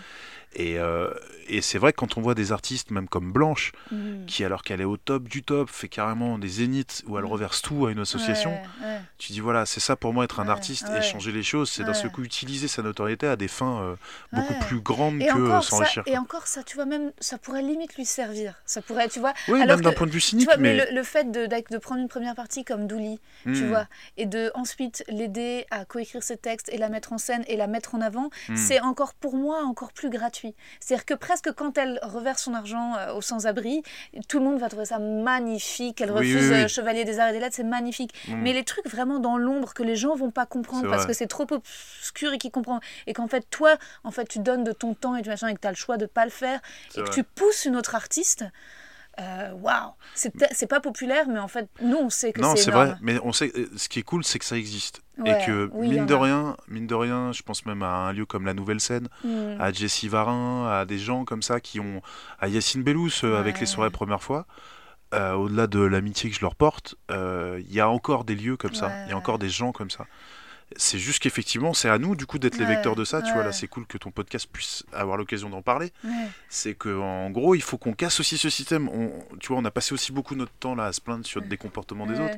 Speaker 5: Et, euh, et c'est vrai que quand on voit des artistes, même comme Blanche,
Speaker 4: Mhm.
Speaker 5: qui alors qu'elle est au top du top, fait carrément des zéniths où elle
Speaker 4: Mm.
Speaker 5: reverse tout à une association,
Speaker 4: Ouais, ouais.
Speaker 5: tu dis voilà, c'est ça pour moi être un artiste
Speaker 4: ouais.
Speaker 5: et changer les choses, c'est d'un seul coup utiliser sa notoriété à des fins euh, beaucoup plus grandes
Speaker 4: Et
Speaker 5: que euh, s'enrichir.
Speaker 4: et
Speaker 5: quoi.
Speaker 4: encore ça, tu vois, même ça pourrait limite lui servir. Ça pourrait, tu vois.
Speaker 5: Oui,
Speaker 4: alors
Speaker 5: même d'un point de vue cynique,
Speaker 4: vois, mais,
Speaker 5: mais,
Speaker 4: le, le fait de, de prendre une première partie comme Douli, tu
Speaker 5: Hmm,
Speaker 4: vois, et de ensuite l'aider à coécrire ses textes et la mettre en scène et la mettre en avant,
Speaker 5: hmm.
Speaker 4: c'est encore pour moi encore plus gratuit. C'est-à-dire que presque quand elle reverse son argent euh, aux sans-abri, tout le monde va trouver ça magnifique. Elle
Speaker 5: Oui,
Speaker 4: refuse
Speaker 5: oui, oui.
Speaker 4: euh, Chevalier des Arts et des Lettres, c'est magnifique.
Speaker 5: Hmm.
Speaker 4: Mais les trucs vraiment dans l'ombre que les gens vont pas comprendre parce que c'est trop obscur et qui comprend et qu'en fait toi, en fait, tu donnes de ton temps et du machin et que tu as le choix de pas le faire et que tu pousses une autre artiste. Euh, Waouh, c'est peut- c'est pas populaire, mais en fait, nous on sait que
Speaker 5: Non,
Speaker 4: c'est
Speaker 5: c'est
Speaker 4: énorme.
Speaker 5: vrai, mais on sait, euh, ce qui est cool, c'est que ça existe.
Speaker 4: Ouais,
Speaker 5: et que,
Speaker 4: oui,
Speaker 5: mine de rien, mine de rien, je pense même à un lieu comme la Nouvelle Scène,
Speaker 4: Mm.
Speaker 5: à Jessie Varin, à des gens comme ça qui ont. à Yacine Bellous euh, avec
Speaker 4: Ouais.
Speaker 5: les soirées première fois. euh, Au-delà de l'amitié que je leur porte, euh, il y a encore des lieux comme ça, il y a encore des gens comme ça. C'est juste qu'effectivement, c'est à nous du coup d'être les vecteurs de ça. Tu vois, là, c'est cool que ton podcast puisse avoir l'occasion d'en parler.
Speaker 4: Ouais.
Speaker 5: C'est que en gros, il faut qu'on casse aussi ce système. On, tu vois, on a passé aussi beaucoup notre temps là à se plaindre sur des comportements des autres.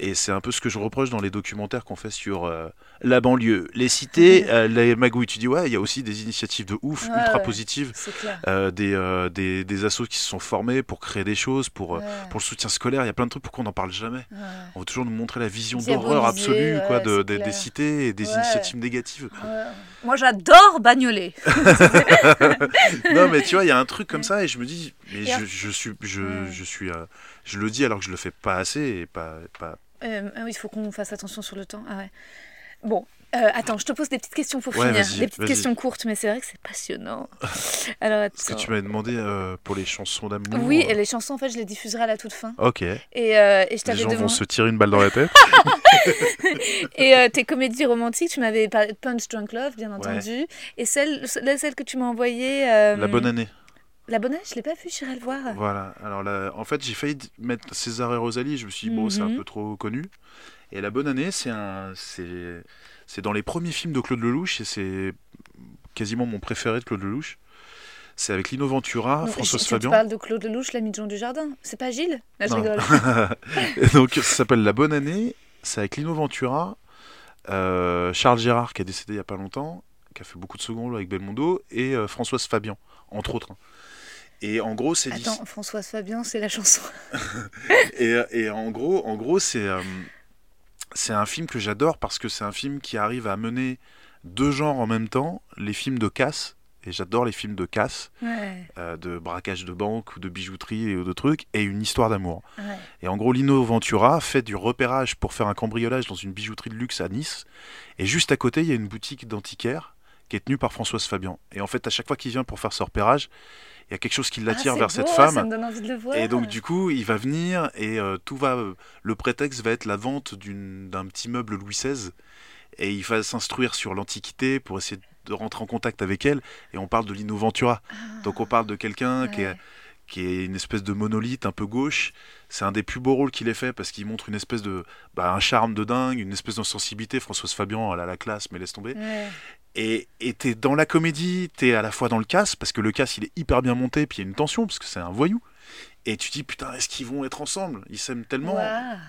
Speaker 5: Et c'est un peu ce que je reproche dans les documentaires qu'on fait sur euh, la banlieue, les cités, euh, les magouilles. Tu dis, ouais, il y a aussi des initiatives de ouf,
Speaker 4: Ouais,
Speaker 5: ultra
Speaker 4: ouais.
Speaker 5: positives. Euh, des, euh, des, des assos qui se sont formés pour créer des choses, pour,
Speaker 4: Ouais.
Speaker 5: pour le soutien scolaire. Il y a plein de trucs pour qu'on n'en parle jamais? On veut toujours nous montrer la vision d'horreur absolue quoi, de, des- des cités et des initiatives négatives.
Speaker 4: Moi j'adore bagnoler.
Speaker 5: non, mais tu vois, il y a un truc comme ça et je me dis, mais je, je suis, je, je suis, je le dis alors que je le fais pas assez et pas, pas.
Speaker 4: Euh, ah oui, il faut qu'on fasse attention sur le temps. Ah ouais. Bon, euh, attends, je te pose des petites questions pour
Speaker 5: Ouais,
Speaker 4: finir. Des petites questions courtes, mais c'est vrai que c'est passionnant. Alors
Speaker 5: Ce que tu m'avais demandé euh, pour les chansons d'amour.
Speaker 4: Oui, et les chansons, en fait, je les diffuserai à la toute fin.
Speaker 5: Ok.
Speaker 4: Et, euh, et je
Speaker 5: Les gens vont se tirer une balle dans la tête.
Speaker 4: Et tes comédies romantiques, tu m'avais parlé de Punch Drunk Love, bien entendu. Et celle, celle celle que tu m'as envoyée.
Speaker 5: La bonne année.
Speaker 4: La bonne année, je l'ai pas vue, j'irai le voir.
Speaker 5: Voilà. Alors là, en fait, j'ai failli mettre César et Rosalie. Je me suis dit, bon, c'est un
Speaker 4: Mhm.
Speaker 5: peu trop connu. Et La bonne année, c'est un, c'est, dans les premiers films de Claude Lelouch et c'est quasiment mon préféré de Claude Lelouch. C'est avec Lino Ventura,
Speaker 4: Donc,
Speaker 5: Françoise
Speaker 4: tu- tu
Speaker 5: Fabian.
Speaker 4: parles de Claude Lelouch, l'ami de Jean Dujardin. C'est pas Gilles? Là, je
Speaker 5: Non.
Speaker 4: rigole.
Speaker 5: Donc ça s'appelle La Bonne Année. C'est avec Lino Ventura, euh, Charles Gérard qui est décédé il y a pas longtemps, qui a fait beaucoup de secondes avec Belmondo, et euh, Françoise Fabian, entre autres. Et en gros, c'est
Speaker 4: Attends, Françoise Fabian, c'est la chanson.
Speaker 5: et, et en gros, en gros, c'est euh, un film que j'adore parce que c'est un film qui arrive à mener deux genres en même temps, les films de casse. Et j'adore les films de casse,
Speaker 4: Ouais,
Speaker 5: euh, de braquage de banque ou de bijouterie et de trucs, et une histoire d'amour.
Speaker 4: ouais.
Speaker 5: Et en gros, Lino Ventura fait du repérage pour faire un cambriolage dans une bijouterie de luxe à Nice. Et juste à côté, il y a une boutique d'antiquaire qui est tenue par Françoise Fabian. Et en fait, à chaque fois qu'il vient pour faire ce repérage, il y a quelque chose qui l'attire
Speaker 4: Ah, c'est
Speaker 5: vers cette femme.
Speaker 4: Ça me donne envie de le voir.
Speaker 5: Et donc du coup, il va venir et euh, tout va. Le prétexte va être la vente d'une- d'un petit meuble Louis XVI et il va s'instruire sur l'Antiquité pour essayer de rentrer en contact avec elle. Et on parle de Lino Ventura. Donc on parle de quelqu'un qui est
Speaker 4: Ah,
Speaker 5: qui est une espèce de monolithe un peu gauche. C'est un des plus beaux rôles qu'il ait fait parce qu'il montre une espèce de bah, un charme de dingue, une espèce de sensibilité. Françoise Fabian, elle a la classe, mais laisse tomber.
Speaker 4: Ouais.
Speaker 5: Et t'es dans la comédie, t'es à la fois dans le casse, parce que le casse il est hyper bien monté, puis il y a une tension, parce que c'est un voyou. Et tu dis, putain, est-ce qu'ils vont être ensemble? Ils s'aiment tellement.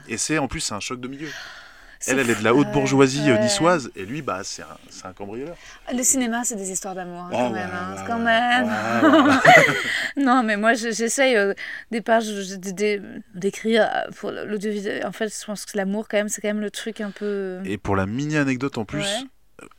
Speaker 5: Et c'est en plus, c'est un choc de milieu. Elle, elle est de la haute bourgeoisie euh,
Speaker 4: ouais.
Speaker 5: niçoise, et lui, bah, c'est un, un cambrioleur.
Speaker 4: Le cinéma, c'est des histoires d'amour,
Speaker 5: Ah
Speaker 4: quand
Speaker 5: ouais,
Speaker 4: hein,
Speaker 5: ouais,
Speaker 4: quand même. Non, mais moi, je- j'essaye euh, des pages d'écrire euh, pour l'audiovisuel. En fait, je pense que l'amour, quand même, c'est quand même le truc un peu.
Speaker 5: Et pour la mini anecdote en plus, euh,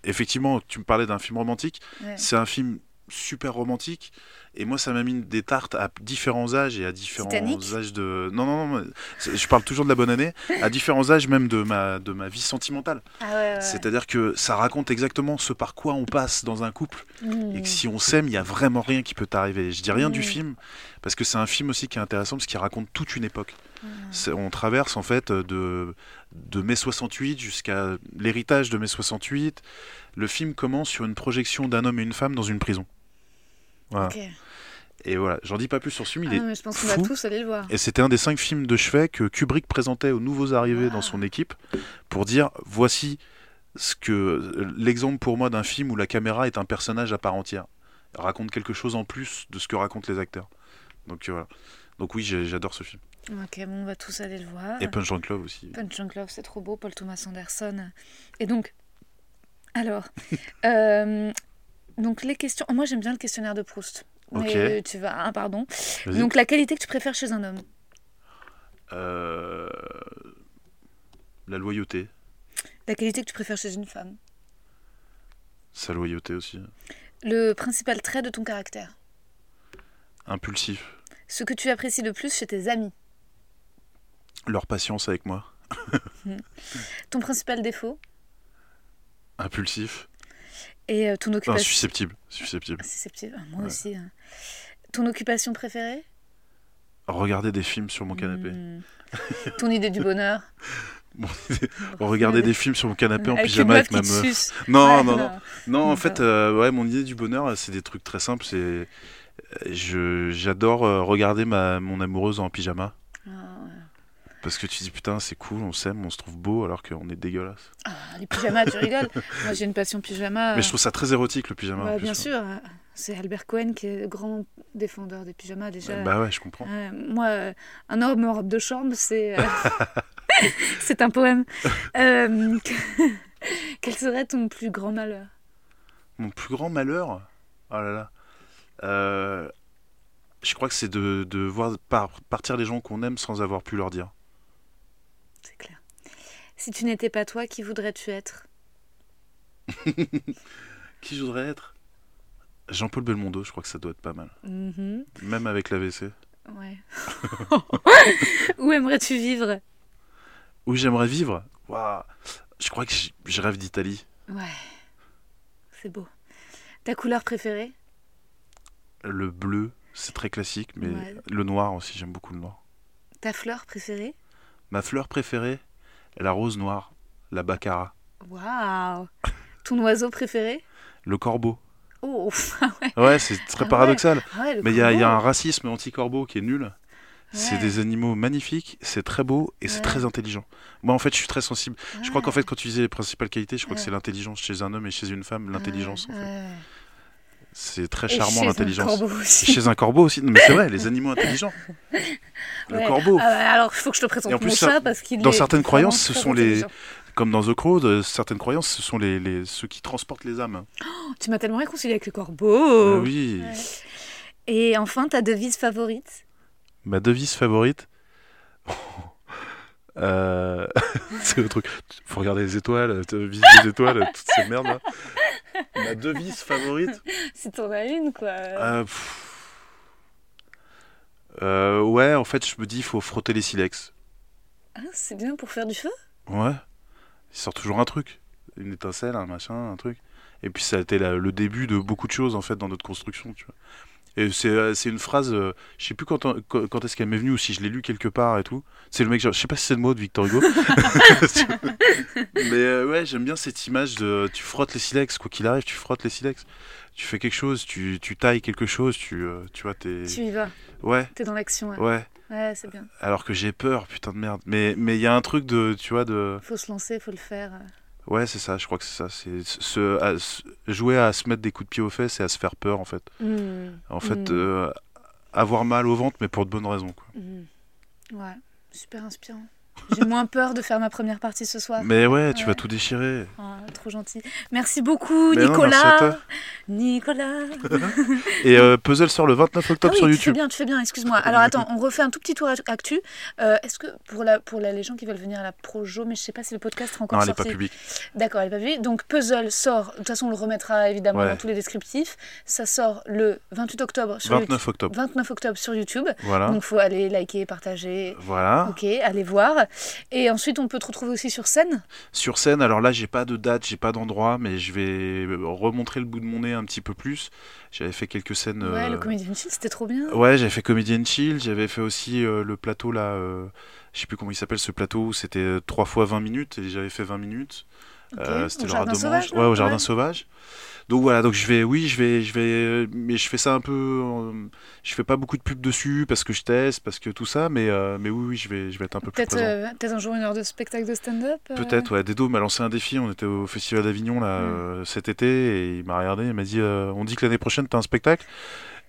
Speaker 5: effectivement, tu me parlais d'un film romantique.
Speaker 4: Ouais.
Speaker 5: C'est un film super romantique. Et moi, ça m'a mis des tartes à différents âges et à différents
Speaker 4: Titanic
Speaker 5: âges de. Non, non, non. Je parle toujours de la bonne année. À différents âges même de ma, de ma vie sentimentale.
Speaker 4: Ah ouais, ouais.
Speaker 5: C'est-à-dire que ça raconte exactement ce par quoi on passe dans un couple.
Speaker 4: Mmh.
Speaker 5: Et que si on s'aime, il y a vraiment rien qui peut t'arriver. Je dis rien du
Speaker 4: Mm.
Speaker 5: film, parce que c'est un film aussi qui est intéressant, parce qu'il raconte toute une époque. On traverse en fait de, de mai 68 jusqu'à l'héritage de mai 68. Le film commence sur une projection d'un homme et une femme dans une prison. Voilà.
Speaker 4: Ok.
Speaker 5: Et voilà, j'en dis pas plus sur ce film, il
Speaker 4: Ah
Speaker 5: est
Speaker 4: non, mais je pense qu'on va tous aller le voir.
Speaker 5: et c'était un des cinq films de chevet que Kubrick présentait aux nouveaux arrivés
Speaker 4: Ah.
Speaker 5: dans son équipe pour dire voici ce que l'exemple pour moi d'un film où la caméra est un personnage à part entière. Elle raconte quelque chose en plus de ce que racontent les acteurs. Donc euh, voilà. Donc oui, j'adore ce film.
Speaker 4: Ok, bon, on va tous aller le voir.
Speaker 5: Et Punch Drunk Love aussi.
Speaker 4: Punch Drunk Love, c'est trop beau, Paul Thomas Anderson. Et donc, alors, euh, donc les questions. Moi, j'aime bien le questionnaire de Proust. Mais
Speaker 5: Ok.
Speaker 4: tu vas, ah, pardon. Donc, la qualité que tu préfères chez un homme?
Speaker 5: Euh, La loyauté.
Speaker 4: La qualité que tu préfères chez une femme?
Speaker 5: Sa loyauté aussi.
Speaker 4: Le principal trait de ton caractère?
Speaker 5: Impulsif.
Speaker 4: Ce que tu apprécies le plus chez tes amis?
Speaker 5: Leur patience avec moi.
Speaker 4: Ton principal défaut?
Speaker 5: Impulsif.
Speaker 4: Et euh, ton
Speaker 5: Enfin,
Speaker 4: occupation?
Speaker 5: susceptible. Susceptible.
Speaker 4: Susceptible. Ah, Moi
Speaker 5: Ouais.
Speaker 4: aussi. hein. Ton occupation préférée?
Speaker 5: Regarder des films sur mon canapé.
Speaker 4: Hmm. Ton idée du bonheur?
Speaker 5: Regarder des films sur mon canapé en
Speaker 4: Avec
Speaker 5: pyjama avec ma meuf. Non,
Speaker 4: Ouais,
Speaker 5: non, non. Non, en fait, euh, ouais, mon idée du bonheur, c'est des trucs très simples. C'est, euh, je, j'adore regarder ma, mon amoureuse en pyjama.
Speaker 4: Ah, ouais.
Speaker 5: Parce que tu dis putain, c'est cool, on s'aime, on se trouve beau alors qu'on est dégueulasse.
Speaker 4: Ah, les pyjamas, tu rigoles. Moi, j'ai une passion pyjama.
Speaker 5: Mais je trouve ça très érotique le pyjama. plus,
Speaker 4: bien
Speaker 5: hein.
Speaker 4: sûr. euh, C'est Albert Cohen qui est le grand défendeur des pyjamas déjà.
Speaker 5: Bah ouais, je comprends.
Speaker 4: Moi, euh, un homme en robe de chambre, c'est euh, c'est un poème. Euh, Quel serait ton plus grand malheur?
Speaker 5: Mon plus grand malheur, oh là là, je crois que c'est de, de voir par- partir les gens qu'on aime sans avoir pu leur dire.
Speaker 4: C'est clair. Si tu n'étais pas toi, qui voudrais-tu être
Speaker 5: Qui je voudrais être? Jean-Paul Belmondo, je crois que ça doit être pas mal.
Speaker 4: Mhm,
Speaker 5: Même avec l'AVC.
Speaker 4: Ouais. Où aimerais-tu vivre?
Speaker 5: Où j'aimerais vivre? Waouh Je crois que je rêve d'Italie.
Speaker 4: Ouais. C'est beau. Ta couleur préférée?
Speaker 5: Le bleu, c'est très classique, mais
Speaker 4: Ouais.
Speaker 5: le noir aussi, j'aime beaucoup le noir.
Speaker 4: Ta fleur préférée?
Speaker 5: Ma fleur préférée La rose noire, la baccara.
Speaker 4: Waouh Ton oiseau préféré?
Speaker 5: Le corbeau.
Speaker 4: Oh ah ouais.
Speaker 5: Ouais, c'est très
Speaker 4: Ah
Speaker 5: paradoxal.
Speaker 4: Ah ouais,
Speaker 5: Mais il y, y a un racisme anti-corbeau qui est nul. C'est des animaux magnifiques, c'est très beau et c'est très intelligent. Moi, en fait, je suis très sensible. Je crois qu'en fait, quand tu disais les principales qualités, je crois que c'est l'intelligence chez un homme et chez une femme. L'intelligence, en fait. C'est très charmant, l'intelligence. Chez un corbeau aussi. Non, mais c'est vrai, les animaux intelligents. Le
Speaker 4: Ouais.
Speaker 5: corbeau.
Speaker 4: Ah ouais, alors, il faut que je te présente
Speaker 5: Et en
Speaker 4: mon
Speaker 5: plus,
Speaker 4: chat parce qu'il
Speaker 5: dans
Speaker 4: est
Speaker 5: certaines croyances, ce sont les-. Comme dans The Crow, de- certaines croyances, ce sont les, les- ceux qui transportent les âmes.
Speaker 4: Tu m'as tellement réconcilié avec le corbeau.
Speaker 5: Ah oui.
Speaker 4: Ouais. Et enfin, ta devise favorite?
Speaker 5: Ma devise favorite Euh, C'est le truc. Faut regarder les étoiles, devise des étoiles, toutes ces merdes. Ma devise favorite
Speaker 4: Si t'en as une, quoi.
Speaker 5: Euh. Euh, Ouais, en fait, je me dis, il faut frotter les silex.
Speaker 4: Ah, c'est bien pour faire du feu?
Speaker 5: Ouais. Il sort toujours un truc. Une étincelle, un machin, un truc. Et puis ça a été la- le début de beaucoup de choses en fait dans notre construction, tu vois. Et c'est euh, c'est une phrase, euh, je sais plus quand, quand, quand est-ce qu'elle m'est venue ou si je l'ai lu quelque part et tout. C'est le mec, genre, je sais pas si c'est le mot de Victor Hugo. Mais euh, ouais, j'aime bien cette image de tu frottes les silex, quoi qu'il arrive, tu frottes les silex. Tu fais quelque chose, tu, tu tailles quelque chose, tu, euh, tu vois, t'es.
Speaker 4: Tu y vas,
Speaker 5: Ouais,
Speaker 4: t'es dans l'action. Ouais,
Speaker 5: ouais.
Speaker 4: Ouais, c'est bien.
Speaker 5: Alors que j'ai peur, putain de merde. Mais mais il y a un truc de, tu vois, de.
Speaker 4: Faut se lancer, faut le faire.
Speaker 5: Ouais, c'est ça, je crois que c'est ça. C'est à- jouer à se mettre des coups de pied aux fesses et à se faire peur, en fait.
Speaker 4: Hmm,
Speaker 5: En fait,
Speaker 4: Mm.
Speaker 5: euh, avoir mal au ventre, mais pour de bonnes raisons. Quoi.
Speaker 4: hmm. Ouais, super inspirant. J'ai moins peur de faire ma première partie ce soir.
Speaker 5: Mais ouais, tu vas tout déchirer.
Speaker 4: Ah, trop gentil. Merci beaucoup,
Speaker 5: Mais non,
Speaker 4: Nicolas.
Speaker 5: merci à toi.
Speaker 4: Nicolas.
Speaker 5: Et euh, Puzzle sort le 29
Speaker 4: Ah
Speaker 5: octobre
Speaker 4: oui,
Speaker 5: sur
Speaker 4: tu fais
Speaker 5: YouTube.
Speaker 4: bien, tu fais bien, excuse-moi. Alors attends, on refait un tout petit tour actu. Euh, Est-ce que pour, la, pour la, les gens qui veulent venir à la Projo, mais je sais pas si le podcast sera encore
Speaker 5: Non, elle n'est pas publique.
Speaker 4: D'accord, elle est pas publique. Donc Puzzle sort, de toute façon on le remettra évidemment
Speaker 5: Ouais.
Speaker 4: dans tous les descriptifs. Ça sort le 28 octobre sur
Speaker 5: 29
Speaker 4: YouTube.
Speaker 5: octobre.
Speaker 4: 29 octobre sur YouTube.
Speaker 5: Voilà.
Speaker 4: Donc faut aller liker, partager.
Speaker 5: Voilà.
Speaker 4: Ok, allez voir. Et ensuite on peut te retrouver aussi sur scène.
Speaker 5: Sur scène, alors là, j'ai pas de date, j'ai pas d'endroit, mais je vais remontrer le bout de mon nez un petit peu plus. J'avais fait quelques scènes.
Speaker 4: Ouais,
Speaker 5: euh,
Speaker 4: le Comedian Chill, c'était trop bien.
Speaker 5: Ouais, j'avais fait Comedian Chill, j'avais fait aussi euh, le plateau là, euh, je sais plus comment il s'appelle ce plateau, où c'était 3 fois 20 minutes et j'avais fait 20 minutes.
Speaker 4: Ok,
Speaker 5: Euh, c'était le
Speaker 4: Jardin Sauvage,
Speaker 5: Ouais, au jardin
Speaker 4: Ouais.
Speaker 5: Donc voilà, donc je vais, oui, je vais, je vais, mais je fais ça un peu, euh, je fais pas beaucoup de pub dessus parce que je teste, parce que tout ça, mais, euh, mais oui, oui, je vais, je vais être un peu plus présent.
Speaker 4: euh, peut-être un jour une heure de spectacle de stand-up. euh.
Speaker 5: Peut-être, ouais. Dedo m'a lancé un défi. On était au Festival d'Avignon là
Speaker 4: Mm.
Speaker 5: cet été et il m'a regardé. Il m'a dit On dit que l'année prochaine t'as un spectacle.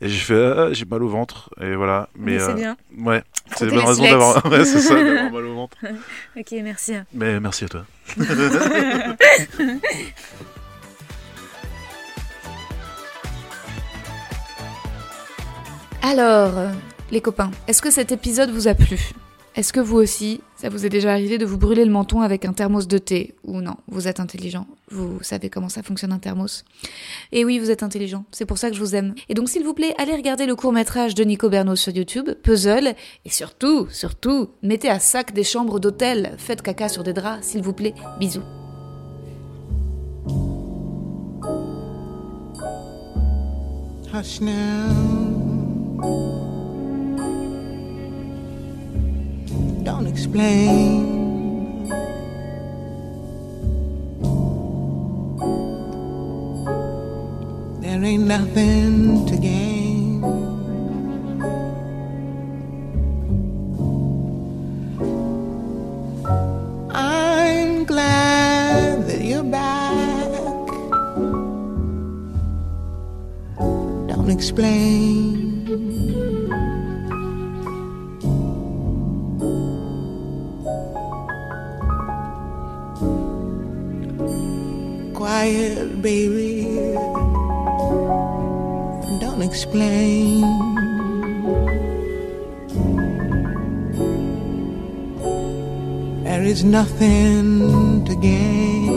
Speaker 5: Et j'ai fait ah, J'ai mal au ventre. Et voilà.
Speaker 4: Mais,
Speaker 5: Mais,
Speaker 4: c'est
Speaker 5: euh,
Speaker 4: bien.
Speaker 5: ouais, c'est la bonne raison d'avoir ouais, c'est ça, d'avoir mal au ventre.
Speaker 4: Ok, merci.
Speaker 5: Mais merci à toi.
Speaker 3: Alors, euh, les copains, est-ce que cet épisode vous a plu? Est-ce que vous aussi, ça vous est déjà arrivé de vous brûler le menton avec un thermos de thé? Ou non, vous êtes intelligent, vous savez comment ça fonctionne un thermos? Et oui, vous êtes intelligent, c'est pour ça que je vous aime. Et donc s'il vous plaît, allez regarder le court-métrage de Nico Berno sur YouTube, Puzzle, et surtout, surtout, mettez à sac des chambres d'hôtel, faites caca sur des draps, s'il vous plaît, bisous.
Speaker 7: Don't explain. There ain't nothing to gain. I'm glad that you're back. Don't explain. Quiet, baby. Don't explain. There is nothing to gain.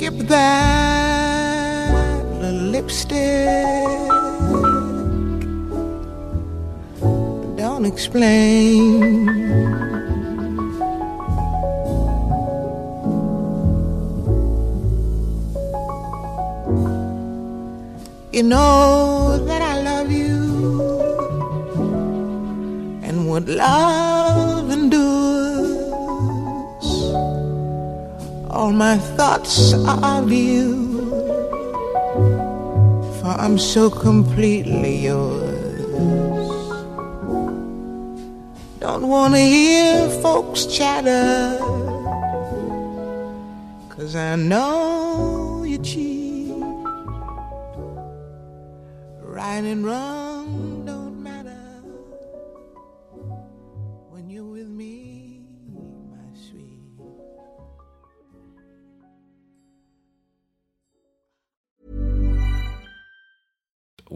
Speaker 7: Skip that lipstick. Don't explain. You know that I love you and would love All my thoughts are of you, for I'm so completely yours. Don't wanna hear folks chatter, cause I know